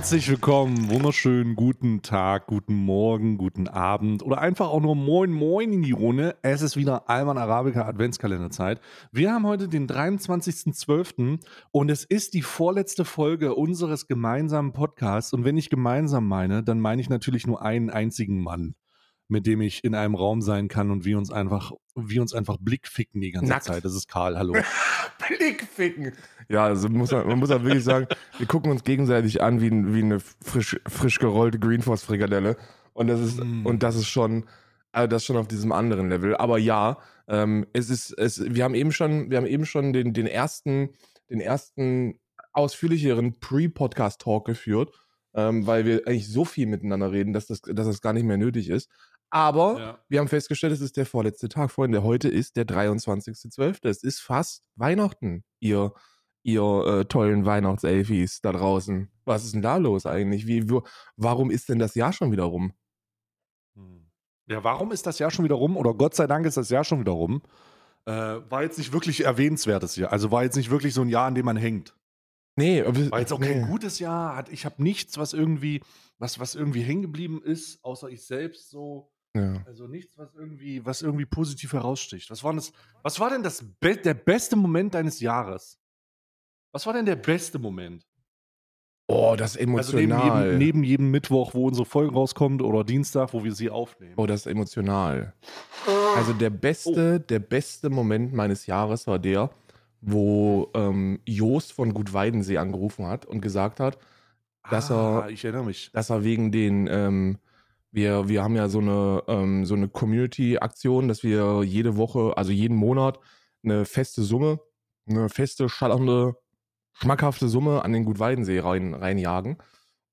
Herzlich willkommen, wunderschönen guten Tag, guten Morgen, guten Abend oder einfach auch nur Moin Moin in die Runde. Es ist wieder Alman Arabica Adventskalenderzeit. Wir haben heute den 23.12. und es ist die vorletzte Folge unseres gemeinsamen Podcasts. Und wenn ich gemeinsam meine, dann meine ich natürlich nur einen einzigen Mann, mit dem ich in einem Raum sein kann und wir uns einfach, wir uns einfach blickficken die ganze Nackt. Zeit. Das ist Karl, hallo. Blickficken. Ja, also muss man, man muss halt wirklich sagen, wir gucken uns gegenseitig an wie, ein- wie eine frisch, frisch gerollte Greenforce Frikadelle. Und das ist, Mm. und das ist schon, also das schon auf diesem anderen Level. Aber ja, ähm, es ist, es, wir haben eben schon, wir haben eben schon den, den ersten, den ersten ausführlicheren Pre-Podcast-Talk geführt, ähm, weil wir eigentlich so viel miteinander reden, dass das, dass das gar nicht mehr nötig ist. Aber Ja. wir haben festgestellt, es ist der vorletzte Tag, Freunde. Heute ist der 23.12. Es ist fast Weihnachten, ihr, ihr äh, tollen Weihnachtselfis da draußen. Was ist denn da los eigentlich? Wie, wo, warum ist denn das Jahr schon wieder rum? Hm. Ja, warum ist das Jahr schon wieder rum? Oder Gott sei Dank ist das Jahr schon wieder rum. Äh, war jetzt nicht wirklich erwähnenswertes Jahr. Also war jetzt nicht wirklich so ein Jahr, an dem man hängt. Nee, War jetzt auch nee. kein gutes Jahr. Hat, ich habe nichts, was irgendwie, was, was irgendwie hängen geblieben ist, außer ich selbst so. Ja. Also nichts, was irgendwie, was irgendwie positiv heraussticht. Was war, denn das, was war denn das be der beste Moment deines Jahres? Was war denn der beste Moment? Oh, das ist Also neben emotional. jedem, neben jedem Mittwoch, wo unsere Folge rauskommt, oder Dienstag, wo wir sie aufnehmen. oh, das ist emotional. Also der beste, der beste Moment meines Jahres war der, wo ähm, Joost von Gut Weidensee angerufen hat und gesagt hat, dass ah, er- ich erinnere mich. dass er wegen den, ähm, wir, wir haben ja so eine, ähm, so eine Community-Aktion, dass wir jede Woche, also jeden Monat, eine feste Summe, eine feste, schallernde, schmackhafte Summe an den Gutweidensee rein, reinjagen.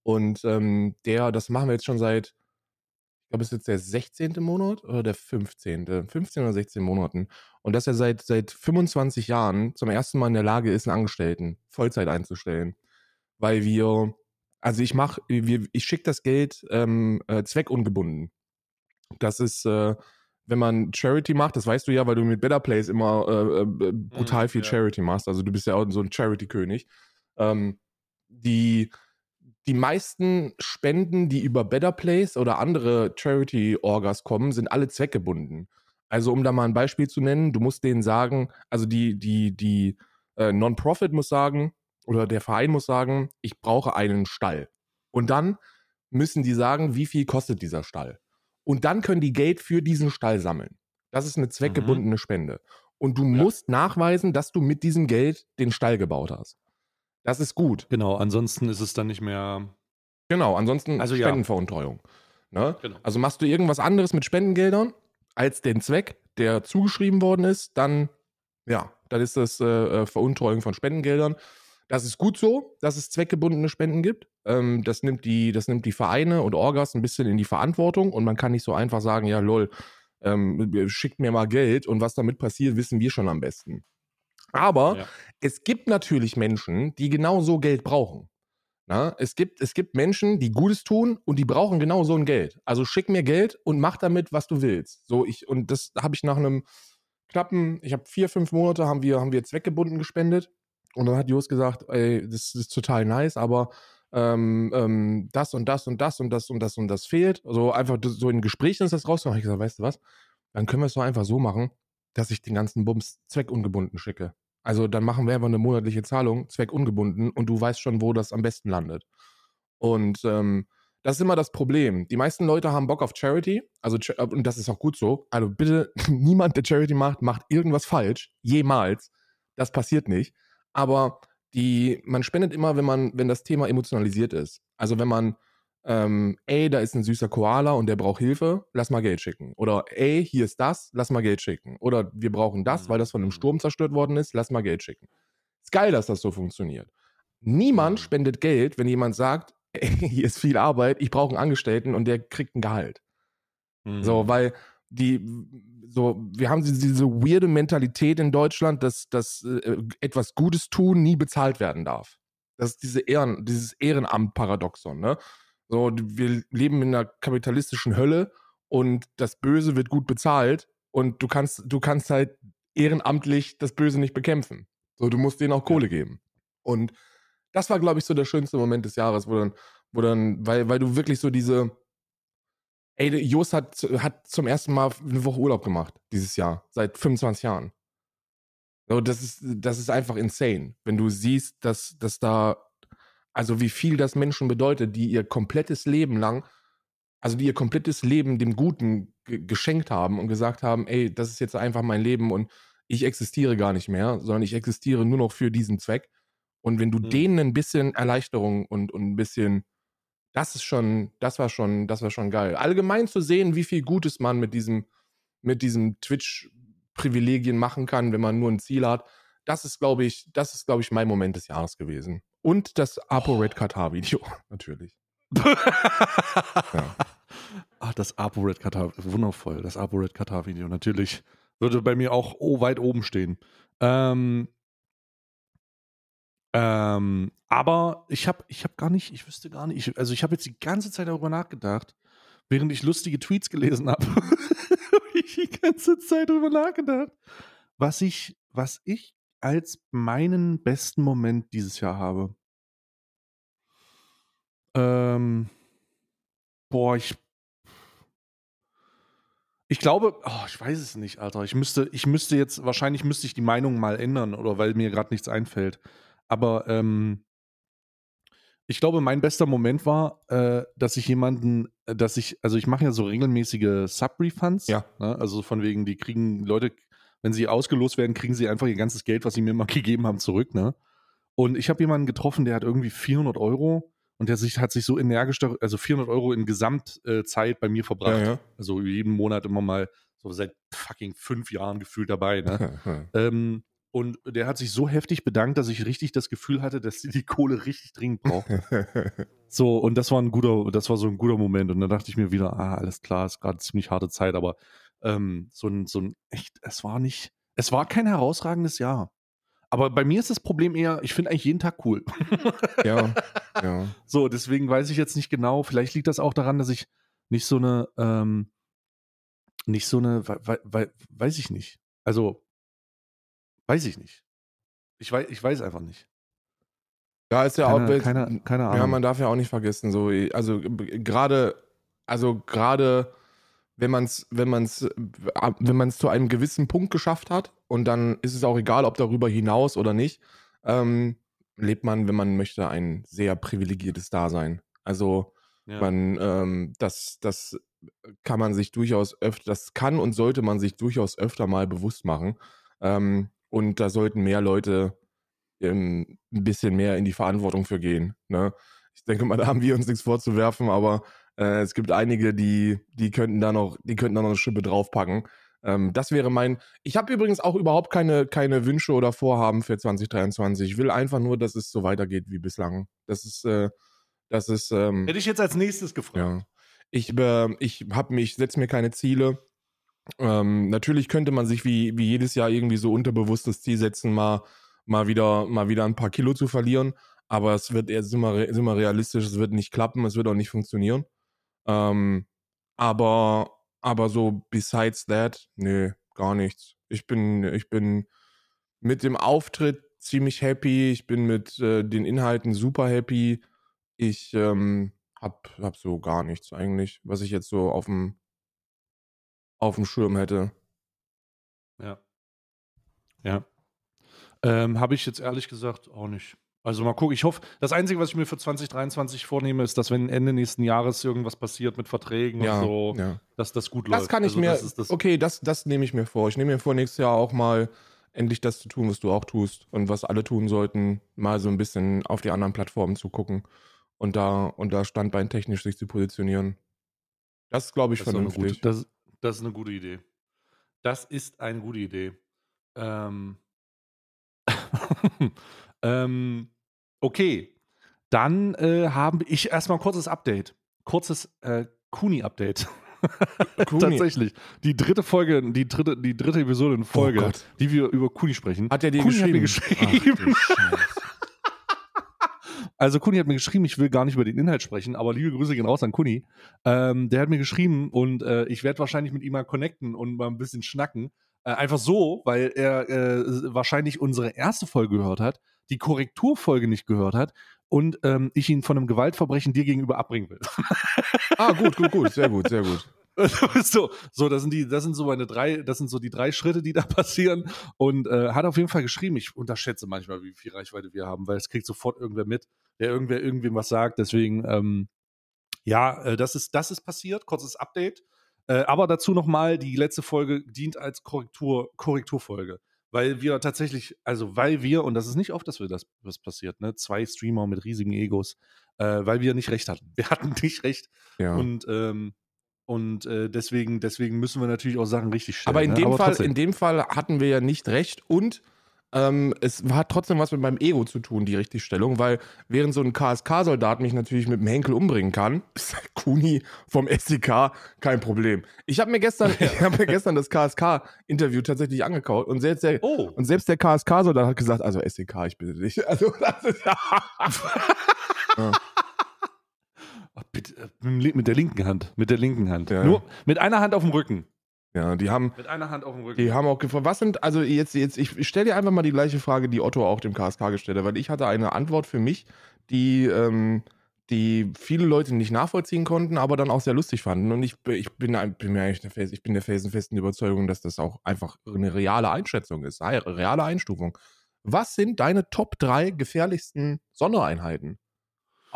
Und ähm, der, das machen wir jetzt schon seit, ich glaube, es ist jetzt der 16. Monat oder der 15. 15 oder 16 Monaten. Und dass er seit, seit 25 Jahren zum ersten Mal in der Lage ist, einen Angestellten Vollzeit einzustellen. Weil wir, also ich mache, ich schicke das Geld ähm, äh, zweckungebunden. Das ist, äh, wenn man Charity macht, das weißt du ja, weil du mit Better Place immer äh, äh, brutal Mhm, viel ja. Charity machst. Also du bist ja auch so ein Charity-König. Ähm, die, die meisten Spenden, die über Better Place oder andere Charity-Orgas kommen, sind alle zweckgebunden. Also um da mal ein Beispiel zu nennen, du musst denen sagen, also die, die, die äh, Non-Profit muss sagen, oder der Verein muss sagen, ich brauche einen Stall. Und dann müssen die sagen, wie viel kostet dieser Stall. Und dann können die Geld für diesen Stall sammeln. Das ist eine zweckgebundene Spende. Und du Ja. musst nachweisen, dass du mit diesem Geld den Stall gebaut hast. Das ist gut. Genau, ansonsten ist es dann nicht mehr. Genau, ansonsten Also ja. Spendenveruntreuung. Ne? Genau. Also machst du irgendwas anderes mit Spendengeldern als den Zweck, der zugeschrieben worden ist, dann ja, dann ist das äh, äh, Veruntreuung von Spendengeldern. Das ist gut so, dass es zweckgebundene Spenden gibt. Ähm, das, nimmt die, das nimmt die Vereine und Orgas ein bisschen in die Verantwortung und man kann nicht so einfach sagen, ja lol, ähm, schickt mir mal Geld und was damit passiert, wissen wir schon am besten. Aber Ja. es gibt natürlich Menschen, die genau so Geld brauchen. Na, es, gibt, es gibt Menschen, die Gutes tun und die brauchen genau so ein Geld. Also schick mir Geld und mach damit, was du willst. So, ich, und das habe ich nach einem knappen, ich habe vier, fünf Monate haben wir, haben wir zweckgebunden gespendet. Und dann hat Jos gesagt, ey, das ist total nice, aber ähm, ähm, das und das und das und das und das und das fehlt. Also einfach so in Gesprächen ist das rausgekommen. Ich gesagt, weißt du was? Dann können wir es doch einfach so machen, dass ich den ganzen Bums zweckungebunden schicke. Also dann machen wir einfach eine monatliche Zahlung, zweckungebunden, und du weißt schon, wo das am besten landet. Und ähm, das ist immer das Problem. Die meisten Leute haben Bock auf Charity, also Cha- und das ist auch gut so. Also bitte, niemand, der Charity macht, macht irgendwas falsch. Jemals. Das passiert nicht. Aber die, man spendet immer, wenn man, wenn das Thema emotionalisiert ist. Also wenn man, ähm, ey, da ist ein süßer Koala und der braucht Hilfe, lass mal Geld schicken. Oder ey, hier ist das, lass mal Geld schicken. Oder wir brauchen das, weil das von einem Sturm zerstört worden ist, lass mal Geld schicken. Ist geil, dass das so funktioniert. Niemand Mhm. spendet Geld, wenn jemand sagt, ey, hier ist viel Arbeit, ich brauche einen Angestellten und der kriegt ein Gehalt. Mhm. So, weil die, so, wir haben diese, weirde Mentalität in Deutschland, dass, dass äh, etwas Gutes tun nie bezahlt werden darf. Das ist diese Ehren, dieses Ehrenamt-Paradoxon, ne? So, wir leben in einer kapitalistischen Hölle und das Böse wird gut bezahlt und du kannst, du kannst halt ehrenamtlich das Böse nicht bekämpfen. So, du musst denen auch Kohle geben. Und das war, glaube ich, so der schönste Moment des Jahres, wo dann, wo dann, weil, weil du wirklich so diese, ey, Jos hat, hat zum ersten Mal eine Woche Urlaub gemacht dieses Jahr, seit 25 Jahren. So, das ist, das ist einfach insane, wenn du siehst, dass, dass da, also wie viel das Menschen bedeutet, die ihr komplettes Leben lang, also die ihr komplettes Leben dem Guten geschenkt haben und gesagt haben, ey, das ist jetzt einfach mein Leben und ich existiere gar nicht mehr, sondern ich existiere nur noch für diesen Zweck. Und wenn du mhm. denen ein bisschen Erleichterung und, und ein bisschen, das ist schon, das war schon, das war schon geil. Allgemein zu sehen, wie viel Gutes man mit diesem, mit diesem Twitch-Privilegien machen kann, wenn man nur ein Ziel hat. Das ist, glaube ich, das ist, glaube ich, mein Moment des Jahres gewesen. Und das Apo. Red Qatar Video, natürlich. ja. Ach, das Apo Red Qatar, wundervoll. Das Apo Red Qatar Video, natürlich. Würde bei mir auch weit oben stehen. Ähm, ähm, aber ich habe ich hab gar nicht, ich wüsste gar nicht, ich, also ich habe jetzt die ganze Zeit darüber nachgedacht, während ich lustige Tweets gelesen habe. habe ich die ganze Zeit darüber nachgedacht, was ich, was ich als meinen besten Moment dieses Jahr habe. Ähm, boah, ich ich glaube, oh, ich weiß es nicht, Alter. Ich müsste, ich müsste jetzt, wahrscheinlich müsste ich die Meinung mal ändern oder weil mir gerade nichts einfällt. Aber ähm, ich glaube, mein bester Moment war, äh, dass ich jemanden, äh, dass ich, also ich mache ja so regelmäßige Sub-Refunds. Ja. Ne? Also von wegen, die kriegen Leute, wenn sie ausgelost werden, kriegen sie einfach ihr ganzes Geld, was sie mir mal gegeben haben, zurück. Ne? Und ich habe jemanden getroffen, der hat irgendwie 400 Euro und der sich, hat sich so energisch, also 400 Euro in Gesamtzeit äh, bei mir verbracht. Ja, ja. Also jeden Monat immer mal, so seit fucking fünf Jahren gefühlt dabei. Ne? ähm, und der hat sich so heftig bedankt, dass ich richtig das Gefühl hatte, dass sie die Kohle richtig dringend braucht. so, und das war ein guter, das war so ein guter Moment. Und dann dachte ich mir wieder, ah, alles klar, ist gerade ziemlich harte Zeit, aber ähm, so ein, so ein, echt, es war nicht, es war kein herausragendes Jahr. Aber bei mir ist das Problem eher, ich finde eigentlich jeden Tag cool. ja, ja. So, deswegen weiß ich jetzt nicht genau. Vielleicht liegt das auch daran, dass ich nicht so eine, ähm, nicht so eine, we, we, weiß ich nicht. Also, weiß ich nicht. Ich weiß, ich weiß einfach nicht. Ja, ist ja keine, auch. Keine, keine Ahnung. Ja, man darf ja auch nicht vergessen, so, also gerade, also gerade wenn man es wenn man's, äh, wenn man's zu einem gewissen Punkt geschafft hat und dann ist es auch egal, ob darüber hinaus oder nicht, ähm, lebt man, wenn man möchte, ein sehr privilegiertes Dasein. Also ja. man, ähm, das, das kann man sich durchaus öfter, das kann und sollte man sich durchaus öfter mal bewusst machen. Ähm, und da sollten mehr Leute ähm, ein bisschen mehr in die Verantwortung für gehen. Ne? Ich denke mal, da haben wir uns nichts vorzuwerfen, aber äh, es gibt einige, die, die könnten da noch, die könnten da noch eine Schippe draufpacken. Ähm, das wäre mein. Ich habe übrigens auch überhaupt keine, keine Wünsche oder Vorhaben für 2023. Ich will einfach nur, dass es so weitergeht wie bislang. Das ist, äh, das ist. Ähm, Hätte ich jetzt als nächstes gefragt. Ja. Ich, äh, ich habe mich, setze mir keine Ziele. Ähm, natürlich könnte man sich wie, wie jedes Jahr irgendwie so unterbewusstes Ziel setzen, mal, mal, wieder, mal wieder ein paar Kilo zu verlieren. Aber es wird eher, sind wir, sind realistisch, es wird nicht klappen, es wird auch nicht funktionieren. Ähm, aber, aber so besides that, nö, gar nichts. Ich bin, ich bin mit dem Auftritt ziemlich happy. Ich bin mit äh, den Inhalten super happy. Ich ähm, hab, hab so gar nichts eigentlich, was ich jetzt so auf dem auf dem Schirm hätte. Ja. Ja. Ähm, Habe ich jetzt ehrlich gesagt auch nicht. Also mal gucken, ich hoffe, das Einzige, was ich mir für 2023 vornehme, ist, dass wenn Ende nächsten Jahres irgendwas passiert mit Verträgen ja, und so, ja. dass das gut läuft. Das kann ich also, mir, das das okay, das, das nehme ich mir vor. Ich nehme mir vor, nächstes Jahr auch mal endlich das zu tun, was du auch tust und was alle tun sollten, mal so ein bisschen auf die anderen Plattformen zu gucken und da, und da standbeintechnisch sich zu positionieren. Das ist, glaube ich, das vernünftig. Gute, das, das ist eine gute Idee. Das ist eine gute Idee. Ähm, ähm, Okay, dann äh, haben ich erstmal ein kurzes Update. Kurzes äh, Kuni-Update. Tatsächlich. Die dritte Folge, die dritte, die dritte Episode in Folge, oh die wir über Kuni sprechen. Hat er dir Kuni geschrieben? Hat mir geschrieben. Also Kuni hat mir geschrieben, ich will gar nicht über den Inhalt sprechen, aber liebe Grüße gehen raus an Kuni. Ähm, der hat mir geschrieben und äh, ich werde wahrscheinlich mit ihm mal connecten und mal ein bisschen schnacken. Äh, einfach so, weil er äh, wahrscheinlich unsere erste Folge gehört hat die Korrekturfolge nicht gehört hat und ähm, ich ihn von einem Gewaltverbrechen dir gegenüber abbringen will. Ah, gut, gut, gut, sehr gut, sehr gut. so, so, das sind die, das sind so meine drei, das sind so die drei Schritte, die da passieren. Und äh, hat auf jeden Fall geschrieben. Ich unterschätze manchmal, wie viel Reichweite wir haben, weil es kriegt sofort irgendwer mit, der irgendwer irgendwem was sagt. Deswegen, ähm, ja, äh, das ist, das ist passiert. Kurzes Update. Äh, aber dazu nochmal, die letzte Folge dient als Korrektur, Korrekturfolge. Weil wir tatsächlich, also weil wir, und das ist nicht oft, dass wir das was passiert, ne? Zwei Streamer mit riesigen Egos, äh, weil wir nicht recht hatten. Wir hatten nicht recht. Ja. Und ähm, und äh, deswegen, deswegen müssen wir natürlich auch Sachen richtig stellen. Aber in ne? dem, Fall, trotzdem. in dem Fall hatten wir ja nicht recht und ähm, es hat trotzdem was mit meinem Ego zu tun, die Richtigstellung, weil während so ein KSK-Soldat mich natürlich mit dem Henkel umbringen kann, ist Kuni vom SDK kein Problem. Ich habe mir gestern, ich habe mir gestern das KSK-Interview tatsächlich angekaut und selbst der, oh, und selbst der KSK-Soldat hat gesagt, also SDK, ich bitte dich. Also das ist ja. ja. Ach, bitte, äh, mit der linken Hand. Mit der linken Hand. Ja. Nur mit einer Hand auf dem Rücken. ja, die haben, Mit einer Hand auf dem Rücken. Die haben auch gefragt, was sind, also jetzt, jetzt, ich stelle dir einfach mal die gleiche Frage, die Otto auch dem KSK gestellt hat, weil ich hatte eine Antwort für mich, die, ähm, die viele Leute nicht nachvollziehen konnten, aber dann auch sehr lustig fanden. Und ich, ich bin, bin mir eigentlich der ich bin der felsenfesten Überzeugung, dass das auch einfach eine reale Einschätzung ist, eine reale Einstufung. Was sind deine Top 3 gefährlichsten Sondereinheiten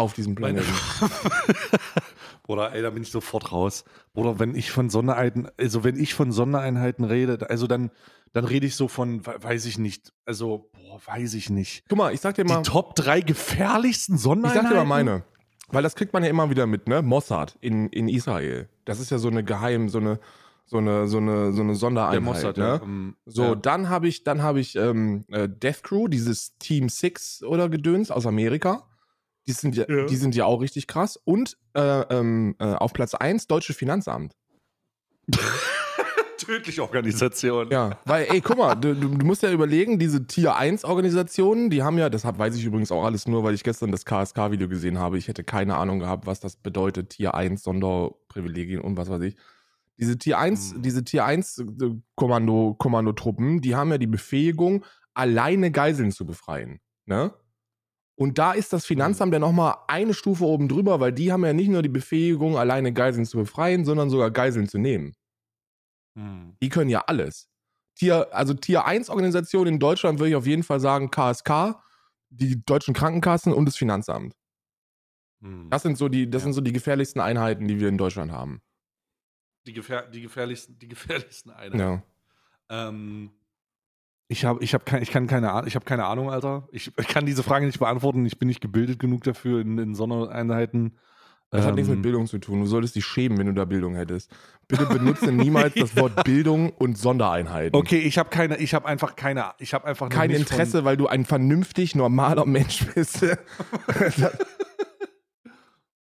auf diesem Planeten? Bruder, ey, da bin ich sofort raus. Bruder, wenn ich von Sondereinheiten, also wenn ich von Sondereinheiten rede, also dann, dann rede ich so von, we- weiß ich nicht, also, boah, weiß ich nicht. Guck mal, ich sag dir mal. Die Top 3 gefährlichsten Ich Sondereinheiten? sag dir mal meine. Weil das kriegt man ja immer wieder mit, ne? Mossad in, in Israel. Das ist ja so eine geheim, so eine, so eine, so eine, so eine Sondereinheit. Der Mossad, ne? ja. ähm, So, ja. dann habe ich, dann habe ich ähm, äh, Death Crew, dieses Team Six oder Gedöns aus Amerika. Die sind ja, Ja. die sind ja auch richtig krass. Und äh, ähm, äh, auf Platz 1 Deutsche Finanzamt. Tödliche Organisation. Ja, weil, ey, guck mal, du, du musst ja überlegen, diese Tier 1 Organisationen, die haben ja, das hab, weiß ich übrigens auch alles nur, weil ich gestern das KSK-Video gesehen habe. Ich hätte keine Ahnung gehabt, was das bedeutet, Tier 1 Sonderprivilegien und was weiß ich. Diese Tier 1, Hm. diese Tier 1 äh, Kommando, Kommandotruppen, die haben ja die Befähigung, alleine Geiseln zu befreien. Ne? Und da ist das Finanzamt ja nochmal eine Stufe oben drüber, weil die haben ja nicht nur die Befähigung, alleine Geiseln zu befreien, sondern sogar Geiseln zu nehmen. Hm. Die können ja alles. Tier, also Tier 1 Organisation in Deutschland würde ich auf jeden Fall sagen KSK, die deutschen Krankenkassen und das Finanzamt. Hm. Das sind so die, das Ja. sind so die gefährlichsten Einheiten, die wir in Deutschland haben. die, gefähr die, gefährlichsten, die gefährlichsten Einheiten. Ja. Ähm, ich habe ich hab kein, ich kann keine Ahnung, ich habe keine Ahnung, Alter. Ich, kann diese Frage nicht beantworten. Ich bin nicht gebildet genug dafür in, in Sondereinheiten. Das hat nichts mit Ähm, Bildung zu tun. Du solltest dich schämen, wenn du da Bildung hättest. Bitte benutze niemals das Wort Bildung und Sondereinheiten. Okay, ich habe keine, ich habe einfach keine, ich habe einfach Kein Interesse, weil du ein vernünftig normaler Mensch bist. Von,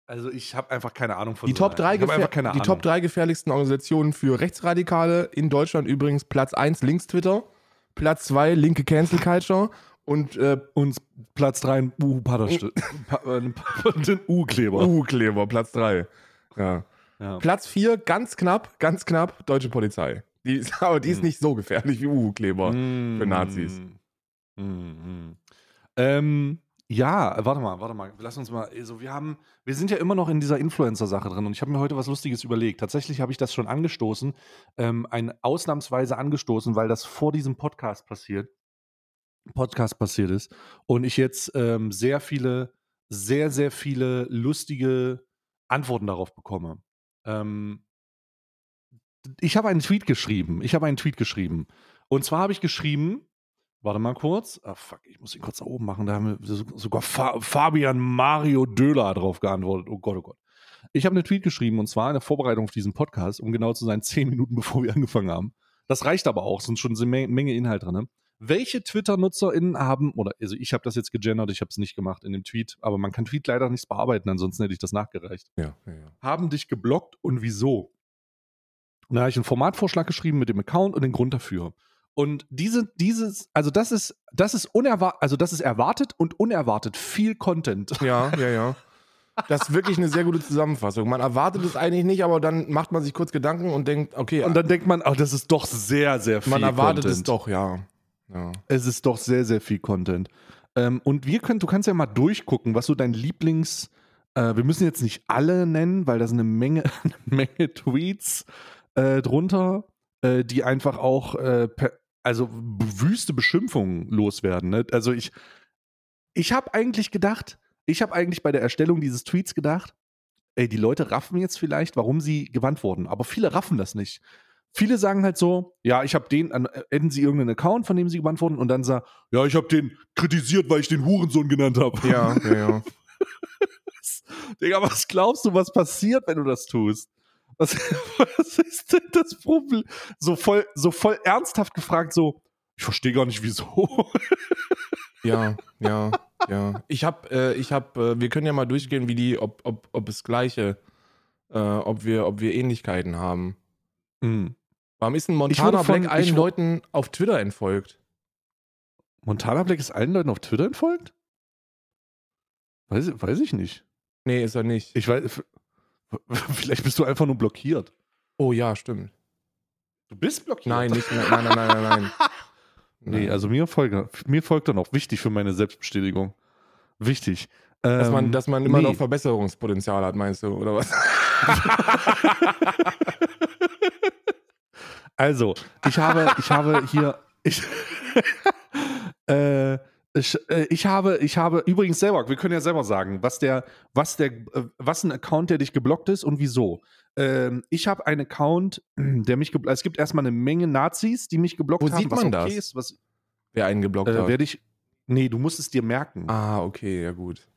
also ich habe einfach keine Ahnung von Die Top, 3 Ich habe einfach keine die. Top 3 gefährlichsten Organisationen für Rechtsradikale in Deutschland übrigens Platz 1 links Twitter, Platz 2 linke Cancel Culture und äh, Und Platz 3 ein. Den U-Kleber. U-Kleber, Platz 3. Ja. Ja. Platz 4, ganz knapp, ganz knapp, deutsche Polizei. Die ist, aber die ist Hm. nicht so gefährlich wie U-Kleber Mm. für Nazis. Mm, mm. Ähm, ja, warte mal, warte mal. Lass uns mal. Also wir haben, wir sind ja immer noch in dieser Influencer-Sache drin und ich habe mir heute was Lustiges überlegt. Tatsächlich habe ich das schon angestoßen, ähm, ein ausnahmsweise angestoßen, weil das vor diesem Podcast passiert, Podcast passiert ist und ich jetzt ähm, sehr viele, sehr, sehr viele lustige Antworten darauf bekomme. Ähm, ich habe einen Tweet geschrieben. Ich habe einen Tweet geschrieben. Und zwar habe ich geschrieben, warte mal kurz. Ah, fuck, ich muss ihn kurz nach oben machen. Da haben wir so- sogar Fa Fabian Mario Döhler drauf geantwortet. Oh Gott, oh Gott. Ich habe einen Tweet geschrieben und zwar in der Vorbereitung auf diesen Podcast, um genau zu sein, zehn Minuten bevor wir angefangen haben. Das reicht aber auch, es sind schon eine Menge, Inhalt drin. Ne? Welche Twitter-NutzerInnen haben, oder also ich habe das jetzt gegendert, ich habe es nicht gemacht in dem Tweet, aber man kann Tweet leider nicht bearbeiten, ansonsten hätte ich das nachgereicht Ja, ja, ja. haben dich geblockt und wieso? Und da habe ich einen Formatvorschlag geschrieben mit dem Account und den Grund dafür. Und diese, dieses, also das ist, das ist unerwartet, also das ist erwartet und unerwartet viel Content. Ja, ja, ja. Das ist wirklich eine sehr gute Zusammenfassung. Man erwartet es eigentlich nicht, aber dann macht man sich kurz Gedanken und denkt, okay, Und dann denkt man, oh, das ist doch sehr, sehr viel man erwartet Content. es doch, ja. ja. Es ist doch sehr, sehr viel Content. Ähm, und wir können, du kannst ja mal durchgucken, was so dein Lieblings, äh, wir müssen jetzt nicht alle nennen, weil da sind eine Menge, eine Menge Tweets äh, drunter, äh, die einfach auch, äh, per, also wüste Beschimpfungen loswerden. Ne? Also ich, ich habe eigentlich gedacht, ich habe eigentlich bei der Erstellung dieses Tweets gedacht, ey, die Leute raffen jetzt vielleicht, warum sie gewandt wurden, aber viele raffen das nicht. Viele sagen halt so, ja, ich habe den, adden sie irgendeinen Account, von dem sie gebannt wurden und dann sagen, ja, ich habe den kritisiert, weil ich den Hurensohn genannt habe. Ja, ja, ja. Digga, was glaubst du, was passiert, wenn du das tust? Was, was ist denn das Problem? So voll, so voll ernsthaft gefragt, so, ich verstehe gar nicht, wieso. Ja, ja, ja. Ich habe, äh, ich habe, äh, wir können ja mal durchgehen, wie die, ob, ob, ob es gleiche, äh, ob wir, ob wir Ähnlichkeiten haben. Hm. Warum ist ein Montana von- Black allen Leuten auf Twitter entfolgt? Montana Black ist allen Leuten auf Twitter entfolgt? Weiß, weiß ich nicht. Nee, ist er nicht. Ich weiß, vielleicht bist du einfach nur blockiert. oh ja, stimmt. Du bist blockiert? Nein, nicht mehr. Nein, nein, nein, nein, nein. Nee, also mir folgt, mir folgt er noch. Wichtig für meine Selbstbestätigung. Wichtig. Dass man, Ähm, dass man immer nee. noch Verbesserungspotenzial hat, meinst du, oder was? Also, ich habe, ich habe hier, ich, äh, ich, äh, ich habe, ich habe übrigens selber, wir können ja selber sagen, was der, was der, äh, was ein Account, der dich geblockt ist und wieso. Ähm, ich habe einen Account, der mich geblockt, es gibt erstmal eine Menge Nazis, die mich geblockt Wo haben. sieht was man okay das? Ist, was, Wer einen geblockt äh, hat. werde ich, nee, du musst es dir merken. Ah, okay, ja gut.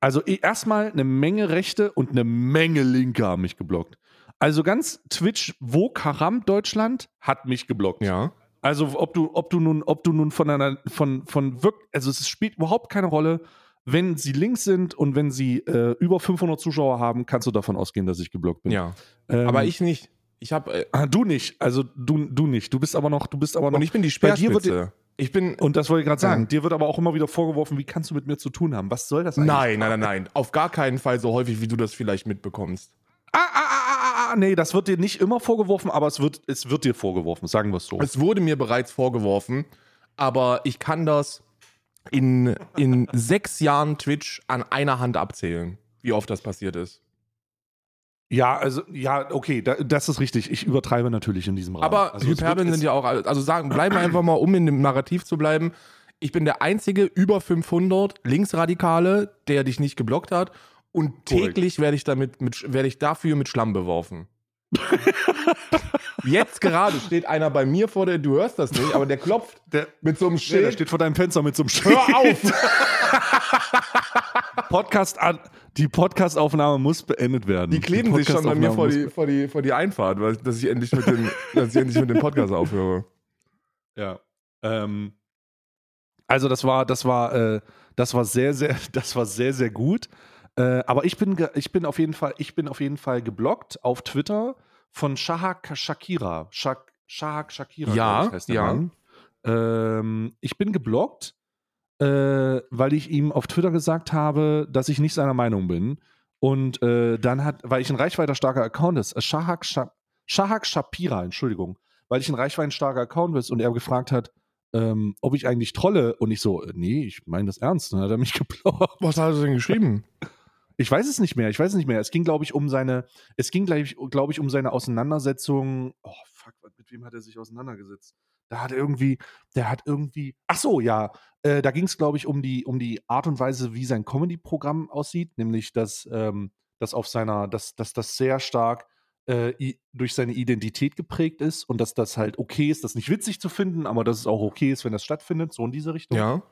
Also eh, erstmal eine Menge Rechte und eine Menge Linke haben mich geblockt. Also ganz Twitch, wo Karam Deutschland hat mich geblockt. Ja. Also ob du, ob du nun, ob du nun von einer, von, von wirklich, also es spielt überhaupt keine Rolle, wenn sie links sind und wenn sie äh, über 500 Zuschauer haben, kannst du davon ausgehen, dass ich geblockt bin. Ja. Ähm, Aber ich nicht. Ich habe äh, ah, du nicht, also du, du nicht. Du bist aber noch, du bist aber noch. und ich bin die Speerspitze. Ich bin und das wollte ich gerade sagen. Ja. Dir wird aber auch immer wieder vorgeworfen, wie kannst du mit mir zu tun haben? Was soll das eigentlich? Nein, nein, nein, nein. Auf gar keinen Fall so häufig, wie du das vielleicht mitbekommst. Ah, ah, nee, das wird dir nicht immer vorgeworfen, aber es wird, es wird dir vorgeworfen, sagen wir es so. Es wurde mir bereits vorgeworfen, aber ich kann das in, in sechs Jahren Twitch an einer Hand abzählen, wie oft das passiert ist. Ja, also, ja, okay, da, das ist richtig. Ich übertreibe natürlich in diesem Rahmen. Aber also, Hyperbeln sind ja auch, also sagen, bleiben wir einfach mal, um in dem Narrativ zu bleiben. Ich bin der einzige über 500 Linksradikale, der dich nicht geblockt hat. Und täglich werde ich damit mit, werde ich dafür mit Schlamm beworfen. Jetzt gerade steht einer bei mir vor der, du hörst das nicht, aber der klopft Der, mit so einem nee, der Schild. steht vor deinem Fenster mit so einem Schild. Hör auf! Podcast an, die Podcastaufnahme muss beendet werden. Die kleben sich schon bei mir vor die, vor die, vor die Einfahrt, weil, dass, ich endlich mit dem, dass ich endlich mit dem Podcast aufhöre. Ja. Ähm, also das war, das war, äh, das war sehr, sehr, das war sehr, sehr gut. Äh, aber ich bin, ich bin auf jeden Fall, ich bin auf jeden Fall geblockt auf Twitter von Shahak Shakira. Shak, Shahak Shakira, Ja, heißt der ja. Mann. Ähm, ich bin geblockt, äh, weil ich ihm auf Twitter gesagt habe, dass ich nicht seiner Meinung bin. Und äh, dann hat, weil ich ein reichweitenstarker Account ist, äh, Shahak, Sha Shahak Shapira, Entschuldigung, weil ich ein reichweitenstarker Account ist und er gefragt hat, ähm, ob ich eigentlich trolle und ich so, äh, nee, ich meine das ernst. Dann hat er mich geblockt. Was hat er denn geschrieben? Ich weiß es nicht mehr, ich weiß es nicht mehr. Es ging, glaube ich, um seine, es ging, glaube ich, um seine Auseinandersetzung. Oh, fuck, mit wem hat er sich auseinandergesetzt? Da hat er irgendwie, der hat irgendwie, ach so, ja, äh, da ging es, glaube ich, um die, um die Art und Weise, wie sein Comedy-Programm aussieht, nämlich, dass, ähm, dass auf seiner, dass, dass das sehr stark äh, i- durch seine Identität geprägt ist und dass das halt okay ist, das nicht witzig zu finden, aber dass es auch okay ist, wenn das stattfindet, so in diese Richtung. Ja.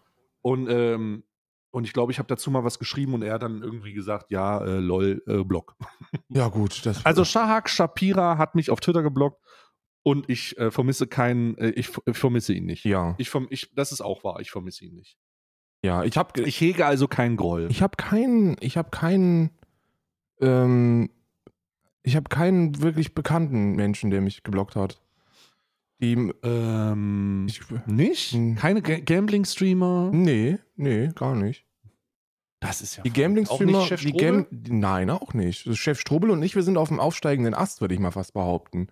Und, ähm, und ich glaube, ich habe dazu mal was geschrieben und er hat dann irgendwie gesagt, ja, äh, lol, äh, Block. Ja, gut. Das, Also Shahak Shapira hat mich auf Twitter geblockt und ich äh, vermisse keinen, äh, ich, ich vermisse ihn nicht. ja. Ich, ich, das ist auch wahr, ich vermisse ihn nicht. Ja, ich habe Ich hege also keinen Groll. ich habe keinen, ich habe keinen, ähm, ich habe keinen wirklich bekannten Menschen, der mich geblockt hat. Die, ähm, ich, nicht? Hm. Keine Ga Gambling-Streamer? nee, nee, gar nicht. Das ist ja Die Auch Gambling-Streamer, die? Gam Nein, auch nicht. Chef Strobel und ich, wir sind auf dem aufsteigenden Ast, würde ich mal fast behaupten.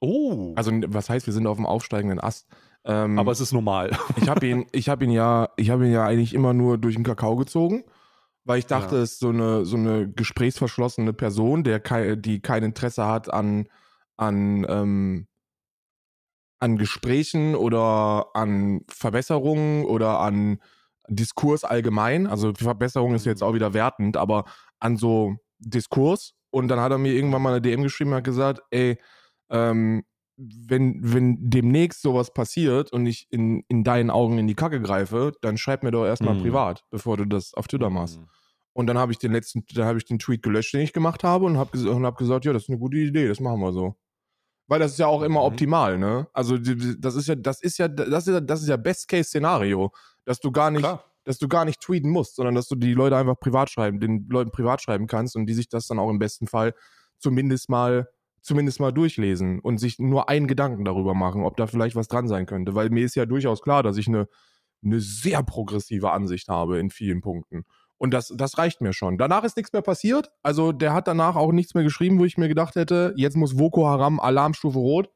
Oh. Also, was heißt, wir sind auf dem aufsteigenden Ast? Ähm, aber es ist normal. ich habe ihn, ich habe ihn ja, ich habe ihn ja eigentlich immer nur durch den Kakao gezogen, weil ich dachte, Ja. es ist so eine, so eine gesprächsverschlossene Person, der kei, die kein Interesse hat an, an, ähm, an Gesprächen oder an Verbesserungen oder an Diskurs allgemein. Also Verbesserung ist jetzt auch wieder wertend, aber an so Diskurs. Und dann hat er mir irgendwann mal eine DM geschrieben und hat gesagt, ey, ähm, wenn, wenn demnächst sowas passiert und ich in, in deinen Augen in die Kacke greife, dann schreib mir doch erstmal Mhm. privat, bevor du das auf Twitter machst. Mhm. Und dann habe ich den letzten, dann habe ich den Tweet gelöscht, den ich gemacht habe und habe ges und hab gesagt, ja, das ist eine gute Idee, das machen wir so. Weil das ist ja auch immer Mhm. optimal, ne? Also das ist ja, das ist ja, das ist ja, das ist ja Best-Case-Szenario, dass du gar nicht, Klar. dass du gar nicht tweeten musst, sondern dass du die Leute einfach privat schreiben, den Leuten privat schreiben kannst und die sich das dann auch im besten Fall zumindest mal, zumindest mal durchlesen und sich nur einen Gedanken darüber machen, ob da vielleicht was dran sein könnte. Weil mir ist ja durchaus klar, dass ich eine, eine sehr progressive Ansicht habe in vielen Punkten. Und das, das reicht mir schon. Danach ist nichts mehr passiert. Also der hat danach auch nichts mehr geschrieben, wo ich mir gedacht hätte, jetzt muss Boko Haram Alarmstufe rot.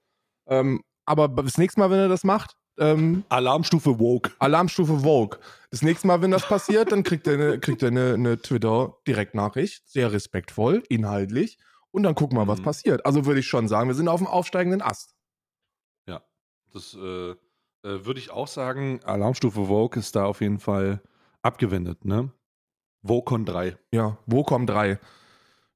Ähm, aber das nächste Mal, wenn er das macht, ähm, Alarmstufe Woke. Alarmstufe Vogue. Das nächste Mal, wenn das passiert, dann kriegt er eine, kriegt er eine, eine Twitter-Direktnachricht. Sehr respektvoll, inhaltlich. Und dann gucken wir, was Mhm. passiert. Also würde ich schon sagen, wir sind auf dem aufsteigenden Ast. Ja. Das äh, äh, würde ich auch sagen. Alarmstufe Woke ist da auf jeden Fall abgewendet, ne? Vocon 3. Ja, Vocom 3.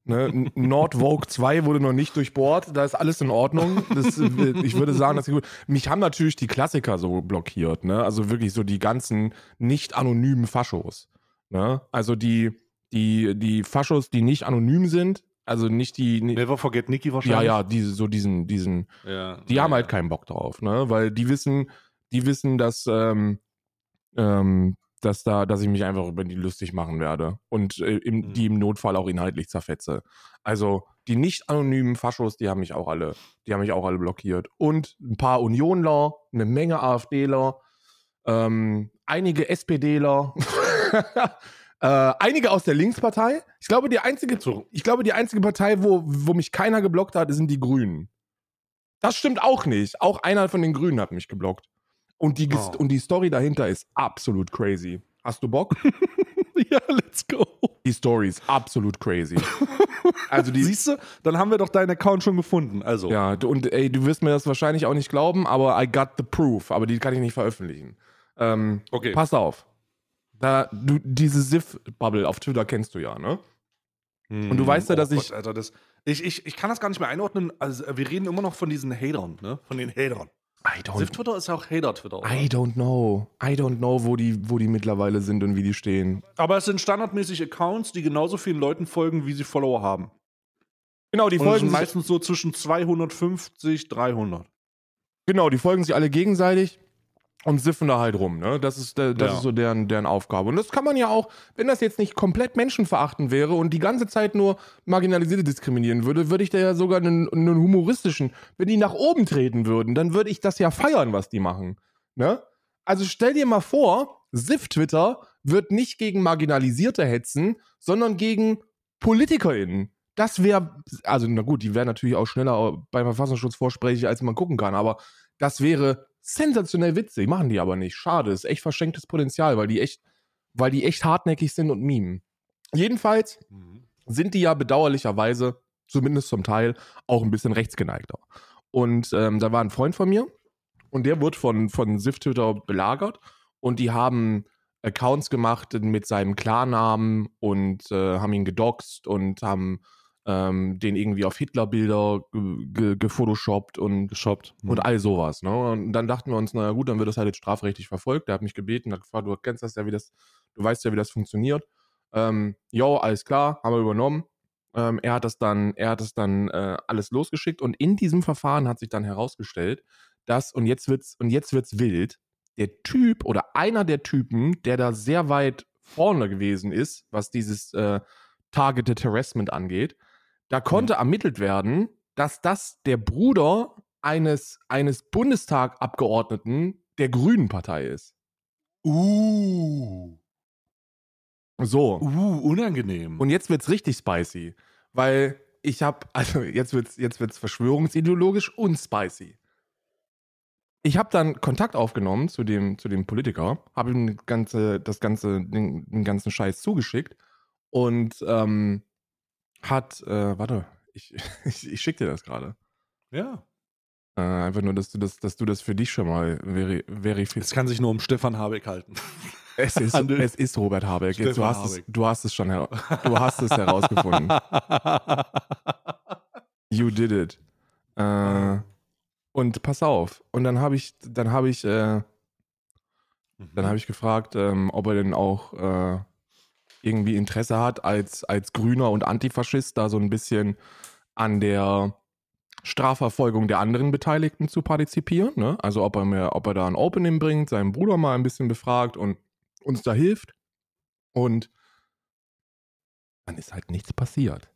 Ne? N- Nord Vogue 2 wurde noch nicht durchbohrt, da ist alles in Ordnung. Das, äh, ich würde sagen, das ist gut. Mich haben natürlich die Klassiker so blockiert, ne? Also wirklich so die ganzen nicht anonymen Faschos. Ne? Also die, die, die Faschos, die nicht anonym sind, also nicht die. Never Forget Nikki ja, wahrscheinlich. ja, diese, so diesen, diesen, ja. die ja, haben halt ja. keinen Bock drauf, ne? Weil die wissen, die wissen, dass, ähm, ähm, dass da, dass ich mich einfach über die lustig machen werde und äh, im, Mhm. die im Notfall auch inhaltlich zerfetze. Also die nicht anonymen Faschos, die haben mich auch alle, die haben mich auch alle blockiert. Und ein paar Unionler, eine Menge AfDler, ähm, einige SPDler, äh, einige aus der Linkspartei. Ich glaube, die einzige, ich glaube, die einzige Partei, wo, wo mich keiner geblockt hat, sind die Grünen. Das stimmt auch nicht. Auch einer von den Grünen hat mich geblockt. Und die, Oh. und die Story dahinter ist absolut crazy. Hast du Bock? ja, let's go. Die Story ist absolut crazy. Also die, Siehst du, dann haben wir doch deinen Account schon gefunden. Also, ja, und ey, du wirst mir das wahrscheinlich auch nicht glauben, aber I got the proof. Aber die kann ich nicht veröffentlichen. Ähm, okay. Pass auf. Da, du, diese SIF-Bubble auf Twitter kennst du ja, ne? Und du weißt ja, dass ich- Hm, oh Alter, das, ich, ich. Ich kann das gar nicht mehr einordnen. Also, wir reden immer noch von diesen Hatern, ne? Von den Hatern. I don't, Sift Twitter ist ja auch Hater-Twitter. oder? I don't know. I don't know, wo die, wo die mittlerweile sind und wie die stehen. Aber es sind standardmäßig Accounts, die genauso vielen Leuten folgen, wie sie Follower haben. Genau, die Und folgen sind meistens so zwischen 250, 300. genau, die folgen sich alle gegenseitig und siffen da halt rum, ne? Das ist, der, das Ja. ist so deren, deren Aufgabe. Und das kann man ja auch, wenn das jetzt nicht komplett menschenverachtend wäre und die ganze Zeit nur Marginalisierte diskriminieren würde, würde ich da ja sogar einen, einen humoristischen, wenn die nach oben treten würden, dann würde ich das ja feiern, was die machen. Ne? Also stell dir mal vor, SIF-Twitter wird nicht gegen Marginalisierte hetzen, sondern gegen PolitikerInnen. Das wäre, also na gut, die wären natürlich auch schneller beim Verfassungsschutz vorsprechig, als man gucken kann, aber das wäre sensationell witzig. Machen die aber nicht. Schade, ist echt verschenktes Potenzial, weil die echt, weil die echt hartnäckig sind und mimen. Jedenfalls sind die ja bedauerlicherweise, zumindest zum Teil, auch ein bisschen rechtsgeneigter. Und ähm, da war ein Freund von mir und der wurde von, von Sift-Twitter belagert und die haben Accounts gemacht mit seinem Klarnamen und äh, haben ihn gedoxt und haben ähm, den irgendwie auf Hitlerbilder ge ge gefotoshoppt und Geshoppt. und all sowas. Ne? Und dann dachten wir uns, naja gut, dann wird das halt jetzt strafrechtlich verfolgt. Der hat mich gebeten, hat gefragt, du kennst das ja, wie das, du weißt ja, wie das funktioniert. Ähm, jo, alles klar, haben wir übernommen. Ähm, er hat das dann, er hat das dann äh, alles losgeschickt und in diesem Verfahren hat sich dann herausgestellt, dass, und jetzt wird's, und jetzt wird's wild, der Typ oder einer der Typen, der da sehr weit vorne gewesen ist, was dieses äh, Targeted Harassment angeht, da konnte ermittelt werden, dass das der Bruder eines, eines Bundestagabgeordneten der Grünen Partei ist. Uh. So. Uh, unangenehm. Und jetzt wird's richtig spicy, weil ich habe, also jetzt wird's, jetzt wird's verschwörungsideologisch und spicy. Ich habe dann Kontakt aufgenommen zu dem, zu dem Politiker, habe ihm ganze, das ganze, den, den ganzen Scheiß zugeschickt und ähm, hat, äh, warte, ich, ich, ich schicke dir das gerade. Ja. Äh, einfach nur, dass du das, dass du das für dich schon mal veri verifizierst. Es kann sich nur um Stefan Habeck halten. Es ist, es ist Robert Habeck. Jetzt, du, hast es, Habeck. du hast es schon du hast es herausgefunden. You did it. Äh, und pass auf. Und dann habe ich, dann habe ich, äh, dann habe ich gefragt, ähm, ob er denn auch äh, irgendwie Interesse hat, als, als Grüner und Antifaschist da so ein bisschen an der Strafverfolgung der anderen Beteiligten zu partizipieren. Ne? Also ob er mir, ob er da ein Opening bringt, seinen Bruder mal ein bisschen befragt und uns da hilft. Und dann ist halt nichts passiert.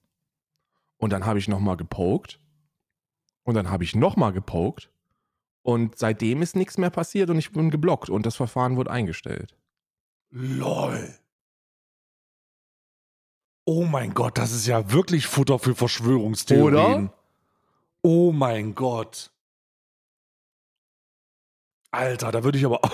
Und dann habe ich nochmal gepokt. Und dann habe ich nochmal gepokt. Und seitdem ist nichts mehr passiert und ich bin geblockt und das Verfahren wurde eingestellt. LOL. Oh mein Gott, das ist ja wirklich Futter für Verschwörungstheorien. Oder? Oh mein Gott. Alter, da würde ich aber.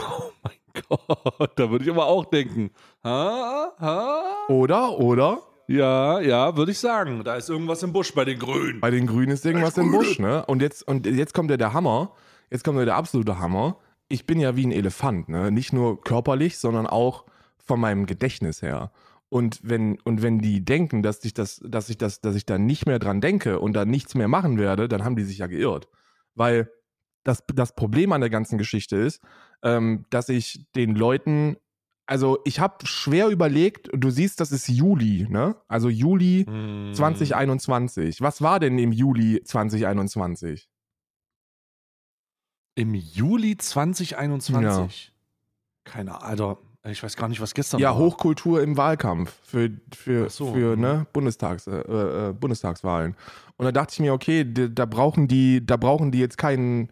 Oh mein Gott, da würde ich aber auch denken. Ha? Ha? Oder? Oder? Ja, ja, würde ich sagen. Da ist irgendwas im Busch bei den Grünen. Bei den Grünen ist irgendwas im Busch, ne? Und jetzt, und jetzt kommt ja der Hammer. Jetzt kommt ja der absolute Hammer. Ich bin ja wie ein Elefant, ne? Nicht nur körperlich, sondern auch von meinem Gedächtnis her. Und wenn, und wenn die denken, dass ich das, dass ich das, dass ich da nicht mehr dran denke und da nichts mehr machen werde, dann haben die sich ja geirrt. Weil das, das Problem an der ganzen Geschichte ist, ähm, dass ich den Leuten, also ich habe schwer überlegt, du siehst, das ist Juli, ne? Also Juli Hm. 2021. Was war denn im Juli 2021? Im Juli 2021. Keine Ahnung, Alter. Ich weiß gar nicht, was gestern Ja, war. Hochkultur im Wahlkampf für, für, so, für mhm. ne, Bundestags, äh, äh, Bundestagswahlen. Und da dachte ich mir, okay, da brauchen die, da brauchen die jetzt keinen,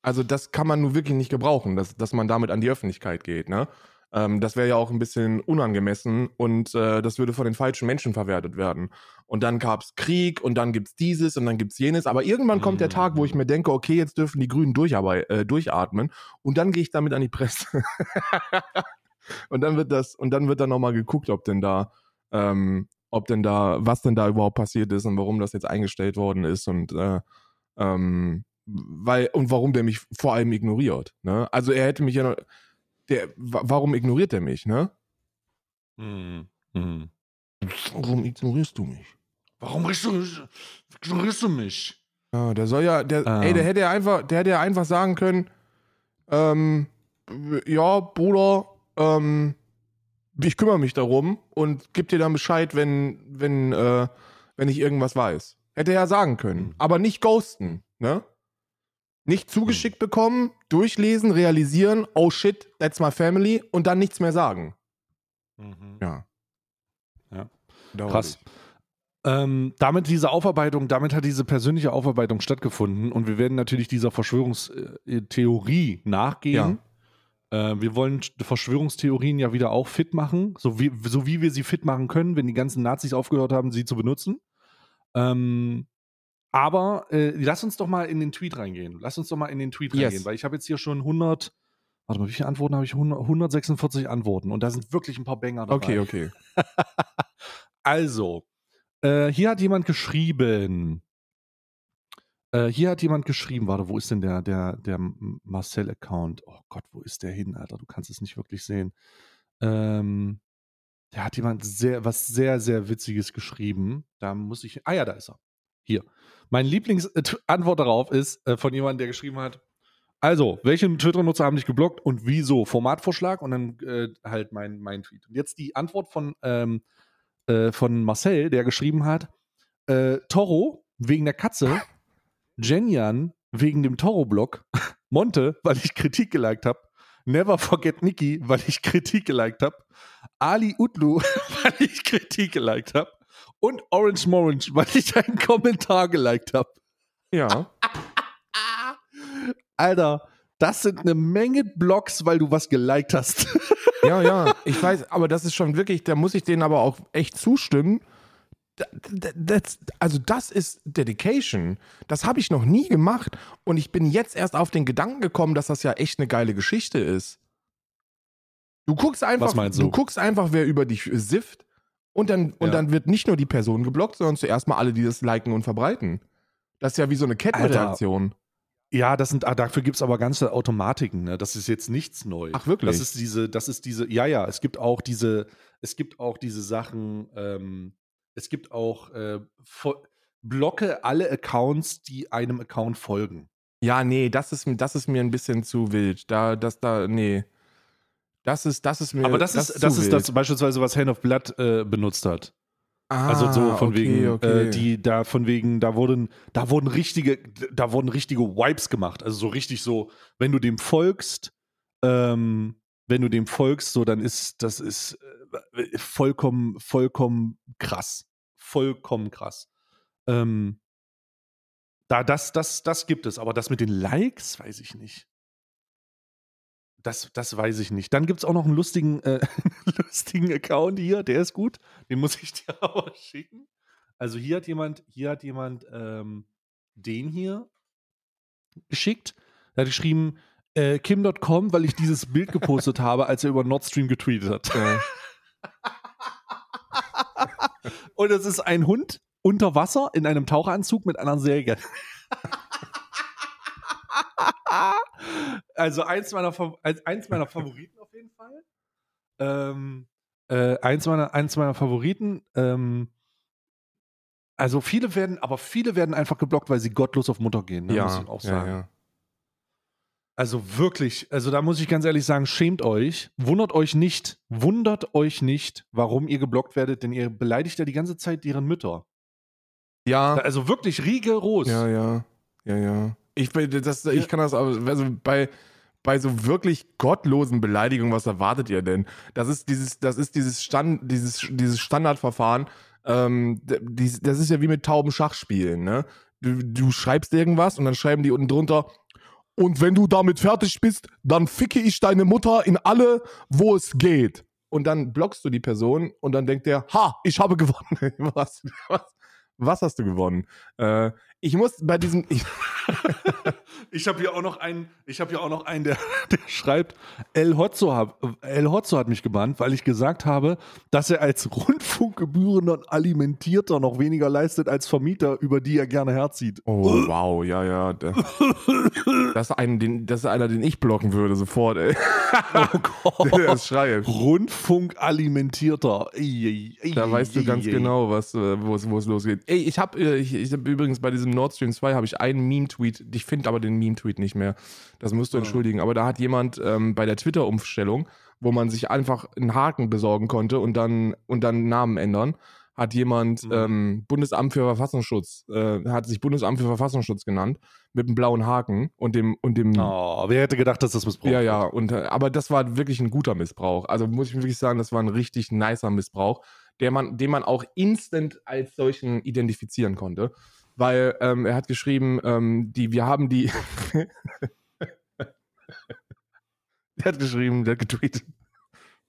also das kann man nun wirklich nicht gebrauchen, dass, dass man damit an die Öffentlichkeit geht, ne? Ähm, das wäre ja auch ein bisschen unangemessen und äh, das würde von den falschen Menschen verwertet werden. Und dann gab es Krieg und dann gibt es dieses und dann gibt es jenes. Aber irgendwann kommt der Mhm. Tag, wo ich mir denke, okay, jetzt dürfen die Grünen äh, durchatmen und dann gehe ich damit an die Presse. und dann wird das, und dann wird dann nochmal geguckt, ob denn da, ähm, ob denn da, was denn da überhaupt passiert ist und warum das jetzt eingestellt worden ist und äh, ähm, weil, und warum der mich vor allem ignoriert. Ne? Also er hätte mich ja noch, der, wa- warum ignoriert er mich, ne? Hm. Hm. Warum ignorierst du mich? Warum ignorierst du mich? Ja, der soll ja, der, Ähm. ey, der hätte ja einfach, der hätte ja einfach sagen können, ähm, ja, Bruder, ähm, ich kümmere mich darum und gib dir dann Bescheid, wenn, wenn, äh, wenn ich irgendwas weiß. Hätte er ja sagen können. Mhm. Aber nicht ghosten, ne? Nicht zugeschickt bekommen, durchlesen, realisieren, oh shit, that's my family und dann nichts mehr sagen. Mhm. Ja. Ja. Dauerlich. Krass. Ähm, damit diese Aufarbeitung, damit hat diese persönliche Aufarbeitung stattgefunden und wir werden natürlich dieser Verschwörungstheorie nachgehen. Äh, wir wollen Verschwörungstheorien ja wieder auch fit machen, so wie, so wie wir sie fit machen können, wenn die ganzen Nazis aufgehört haben, sie zu benutzen. Ähm, aber äh, lass uns doch mal in den Tweet reingehen. Lass uns doch mal in den Tweet Yes. reingehen, weil ich habe jetzt hier schon 100, warte mal, wie viele Antworten habe ich? 100, 146 Antworten und da sind wirklich ein paar Banger dabei. Okay, okay. Also, äh, hier hat jemand geschrieben. Äh, hier hat jemand geschrieben, warte, wo ist denn der, der, der Marcel-Account? Oh Gott, wo ist der hin, Alter? Du kannst es nicht wirklich sehen. Ähm, da hat jemand sehr, was sehr, sehr Witziges geschrieben. Da muss ich. Ah ja, da ist er. Hier. Mein Lieblingsantwort darauf ist äh, von jemandem, der geschrieben hat. Also, welche Twitter-Nutzer haben dich geblockt und wieso? Formatvorschlag und dann äh, halt mein, mein Tweet. Und jetzt die Antwort von, ähm, äh, von Marcel, der geschrieben hat: äh, Toro wegen der Katze, Jenjan wegen dem Toro-Blog, Monte, weil ich Kritik geliked habe, Never Forget Nikki, weil ich Kritik geliked habe, Ali Utlu, weil ich Kritik geliked habe und Orange Morange, weil ich einen Kommentar geliked habe. Ja. Alter, das sind eine Menge Blogs, weil du was geliked hast. Ja, ja, ich weiß, aber das ist schon wirklich, da muss ich denen aber auch echt zustimmen. Das, also das ist Dedication. Das habe ich noch nie gemacht und ich bin jetzt erst auf den Gedanken gekommen, dass das ja echt eine geile Geschichte ist. Du guckst einfach, du? du? guckst einfach, wer über dich sifft und dann und Ja. dann wird nicht nur die Person geblockt, sondern zuerst mal alle, die das liken und verbreiten. Das ist ja wie so eine Kettenreaktion. Ja, das sind, ah, dafür gibt es aber ganze Automatiken, ne? Das ist jetzt nichts neu. Ach, wirklich? Das ist diese, das ist diese, ja, ja, es gibt auch diese, es gibt auch diese Sachen, ähm, es gibt auch äh, blocke alle Accounts, die einem Account folgen. Ja, nee, das ist, das ist mir ein bisschen zu wild. Da, das da, nee. Das ist, das ist mir. Aber das, ist, zu das ist wild. das beispielsweise, was Hand of Blood äh, benutzt hat. Ah, Also so von okay, wegen, okay. Äh, die da von wegen, da wurden, da wurden richtige, da wurden richtige Wipes gemacht. Also so richtig so, wenn du dem folgst, ähm, wenn du dem folgst, so dann ist, das ist äh, vollkommen, vollkommen krass. Vollkommen krass. Ähm, da, das, das, das gibt es, aber das mit den Likes, weiß ich nicht. Das, das weiß ich nicht. Dann gibt es auch noch einen lustigen, äh, lustigen Account hier, der ist gut. Den muss ich dir aber schicken. Also hier hat jemand, hier hat jemand ähm, den hier geschickt. Er hat geschrieben, äh, Kim.com, weil ich dieses Bild gepostet habe, als er über Nord Stream getweetet hat. Ja. Und es ist ein Hund unter Wasser in einem Taucheranzug mit einer Säge. also eins meiner, eins meiner Favoriten auf jeden Fall. Ähm, äh, eins, meiner, eins meiner Favoriten. Ähm, also viele werden, aber viele werden einfach geblockt, weil sie gottlos auf Mutter gehen. Ne, ja, muss ich auch ja, sagen. ja. Also wirklich, also da muss ich ganz ehrlich sagen, schämt euch, wundert euch nicht, wundert euch nicht, warum ihr geblockt werdet, denn ihr beleidigt ja die ganze Zeit deren Mütter. Ja, Also wirklich rigoros. ja, ja, ja, ja. Ich, bin- das, ich kann das aber, also bei, bei so wirklich gottlosen Beleidigungen, was erwartet ihr denn? Das ist dieses, das ist dieses Stand, dieses, dieses Standardverfahren. Ähm, das ist ja wie mit tauben Schachspielen, ne? Du, du schreibst irgendwas und dann schreiben die unten drunter. Und wenn du damit fertig bist, dann ficke ich deine Mutter in alle, wo es geht. Und dann blockst du die Person und dann denkt der, ha, ich habe gewonnen. was, was, was hast du gewonnen? Äh, ich muss bei diesem, ich, Ich habe hier auch noch einen, ich habe hier auch noch einen, der, der schreibt, El Hotzo, hab, El Hotzo hat mich gebannt, weil ich gesagt habe, dass er als Rundfunkgebührender und Alimentierter noch weniger leistet als Vermieter, über die er gerne herzieht. Oh, wow, ja, ja. Da, das, ist ein, den, das ist einer, den ich blocken würde, sofort, ey. Oh Der das schreibt. Rundfunkalimentierter. Da ei, weißt du ganz genau, was, äh, wo es wo es losgeht. Ey, ich habe ich, ich hab übrigens bei diesem Nord Stream 2 habe ich einen Meme-Tweet, ich finde aber den Meme-Tweet nicht mehr. Das musst du Ja. entschuldigen. Aber da hat jemand ähm, bei der Twitter-Umstellung, wo man sich einfach einen Haken besorgen konnte und dann, und dann Namen ändern, hat jemand Mhm. ähm, Bundesamt für Verfassungsschutz, äh, hat sich Bundesamt für Verfassungsschutz genannt, mit einem blauen Haken und dem, und dem Oh, wer hätte gedacht, dass das missbraucht ja, ja, und, äh, aber das war wirklich ein guter Missbrauch. Also muss ich wirklich sagen, das war ein richtig nicer Missbrauch, der man, den man auch instant als solchen identifizieren konnte. Weil ähm, er hat geschrieben, ähm, die, wir haben die. der hat geschrieben, der hat getweetet.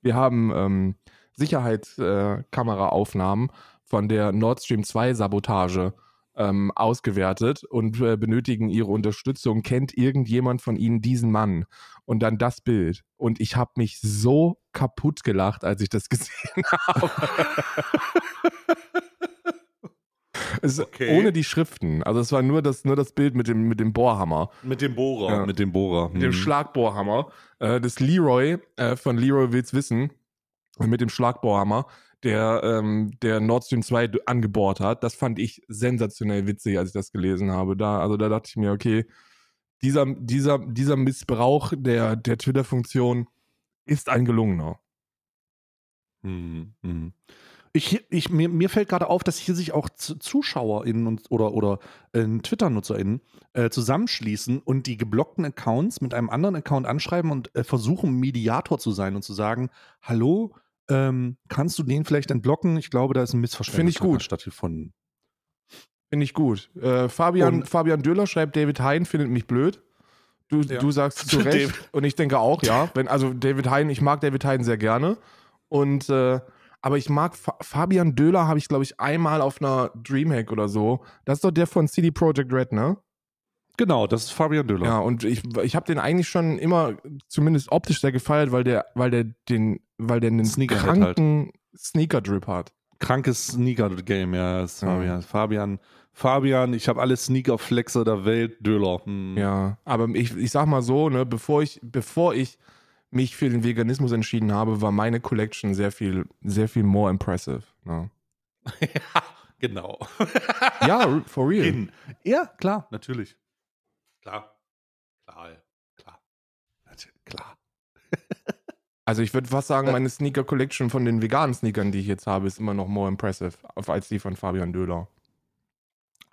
Wir haben ähm, Sicherheitskameraaufnahmen äh, von der Nord Stream 2 Sabotage ähm, ausgewertet und äh, benötigen ihre Unterstützung. Kennt irgendjemand von ihnen diesen Mann? Und dann das Bild. Und ich habe mich so kaputt gelacht, als ich das gesehen habe. es, Okay. Ohne die Schriften. Also es war nur das, nur das Bild mit dem, mit dem Bohrhammer. Mit dem Bohrer. Ja. Mit dem Bohrer. Mit dem Mhm. Schlagbohrhammer. Äh, das Leroy äh, von Leroy will's wissen. Mit dem Schlagbohrhammer, der, ähm, der Nord Stream 2 d- angebohrt hat. Das fand ich sensationell witzig, als ich das gelesen habe. Da, also da dachte ich mir, okay, dieser, dieser, dieser Missbrauch der, der Twitter-Funktion ist ein gelungener. Mhm. Mhm. Ich, ich, mir, mir fällt gerade auf, dass hier sich auch ZuschauerInnen und, oder, oder äh, Twitter-NutzerInnen äh, zusammenschließen und die geblockten Accounts mit einem anderen Account anschreiben und äh, versuchen, Mediator zu sein und zu sagen: Hallo, ähm, kannst du den vielleicht entblocken? Ich glaube, da ist ein Missverständnis gut. stattgefunden. Finde ich gut. Äh, Fabian, Und- Fabian Döller schreibt, David Hein findet mich blöd. Du, Ja. du sagst zu Recht. Und ich denke auch, ja. Wenn, also David Hein, ich mag David Hein sehr gerne. Und äh, aber ich mag Fa Fabian Döhler, habe ich, glaube ich, einmal auf einer Dreamhack oder so. Das ist doch der von CD Projekt Red, ne? Genau, das ist Fabian Döller. Ja, und ich, ich habe den eigentlich schon immer zumindest optisch sehr gefeiert, weil der, weil der den, weil der einen Sneakerhead halt. kranken Sneaker-Drip hat. Krankes Sneaker-Game, ja, das ist Ja. Fabian. Fabian, Fabian, ich habe alle Sneaker-Flexer der Welt, Döller. Hm. Ja, aber ich, ich sag mal so, ne, bevor ich, bevor ich mich für den Veganismus entschieden habe, war meine Collection sehr viel, sehr viel more impressive. Ne? genau. Ja, for real. In. Ja, klar, natürlich. Klar. Klar, ja. klar. Klar. Also ich würde fast sagen, meine Sneaker Collection von den veganen Sneakern, die ich jetzt habe, ist immer noch more impressive als die von Fabian Döhler.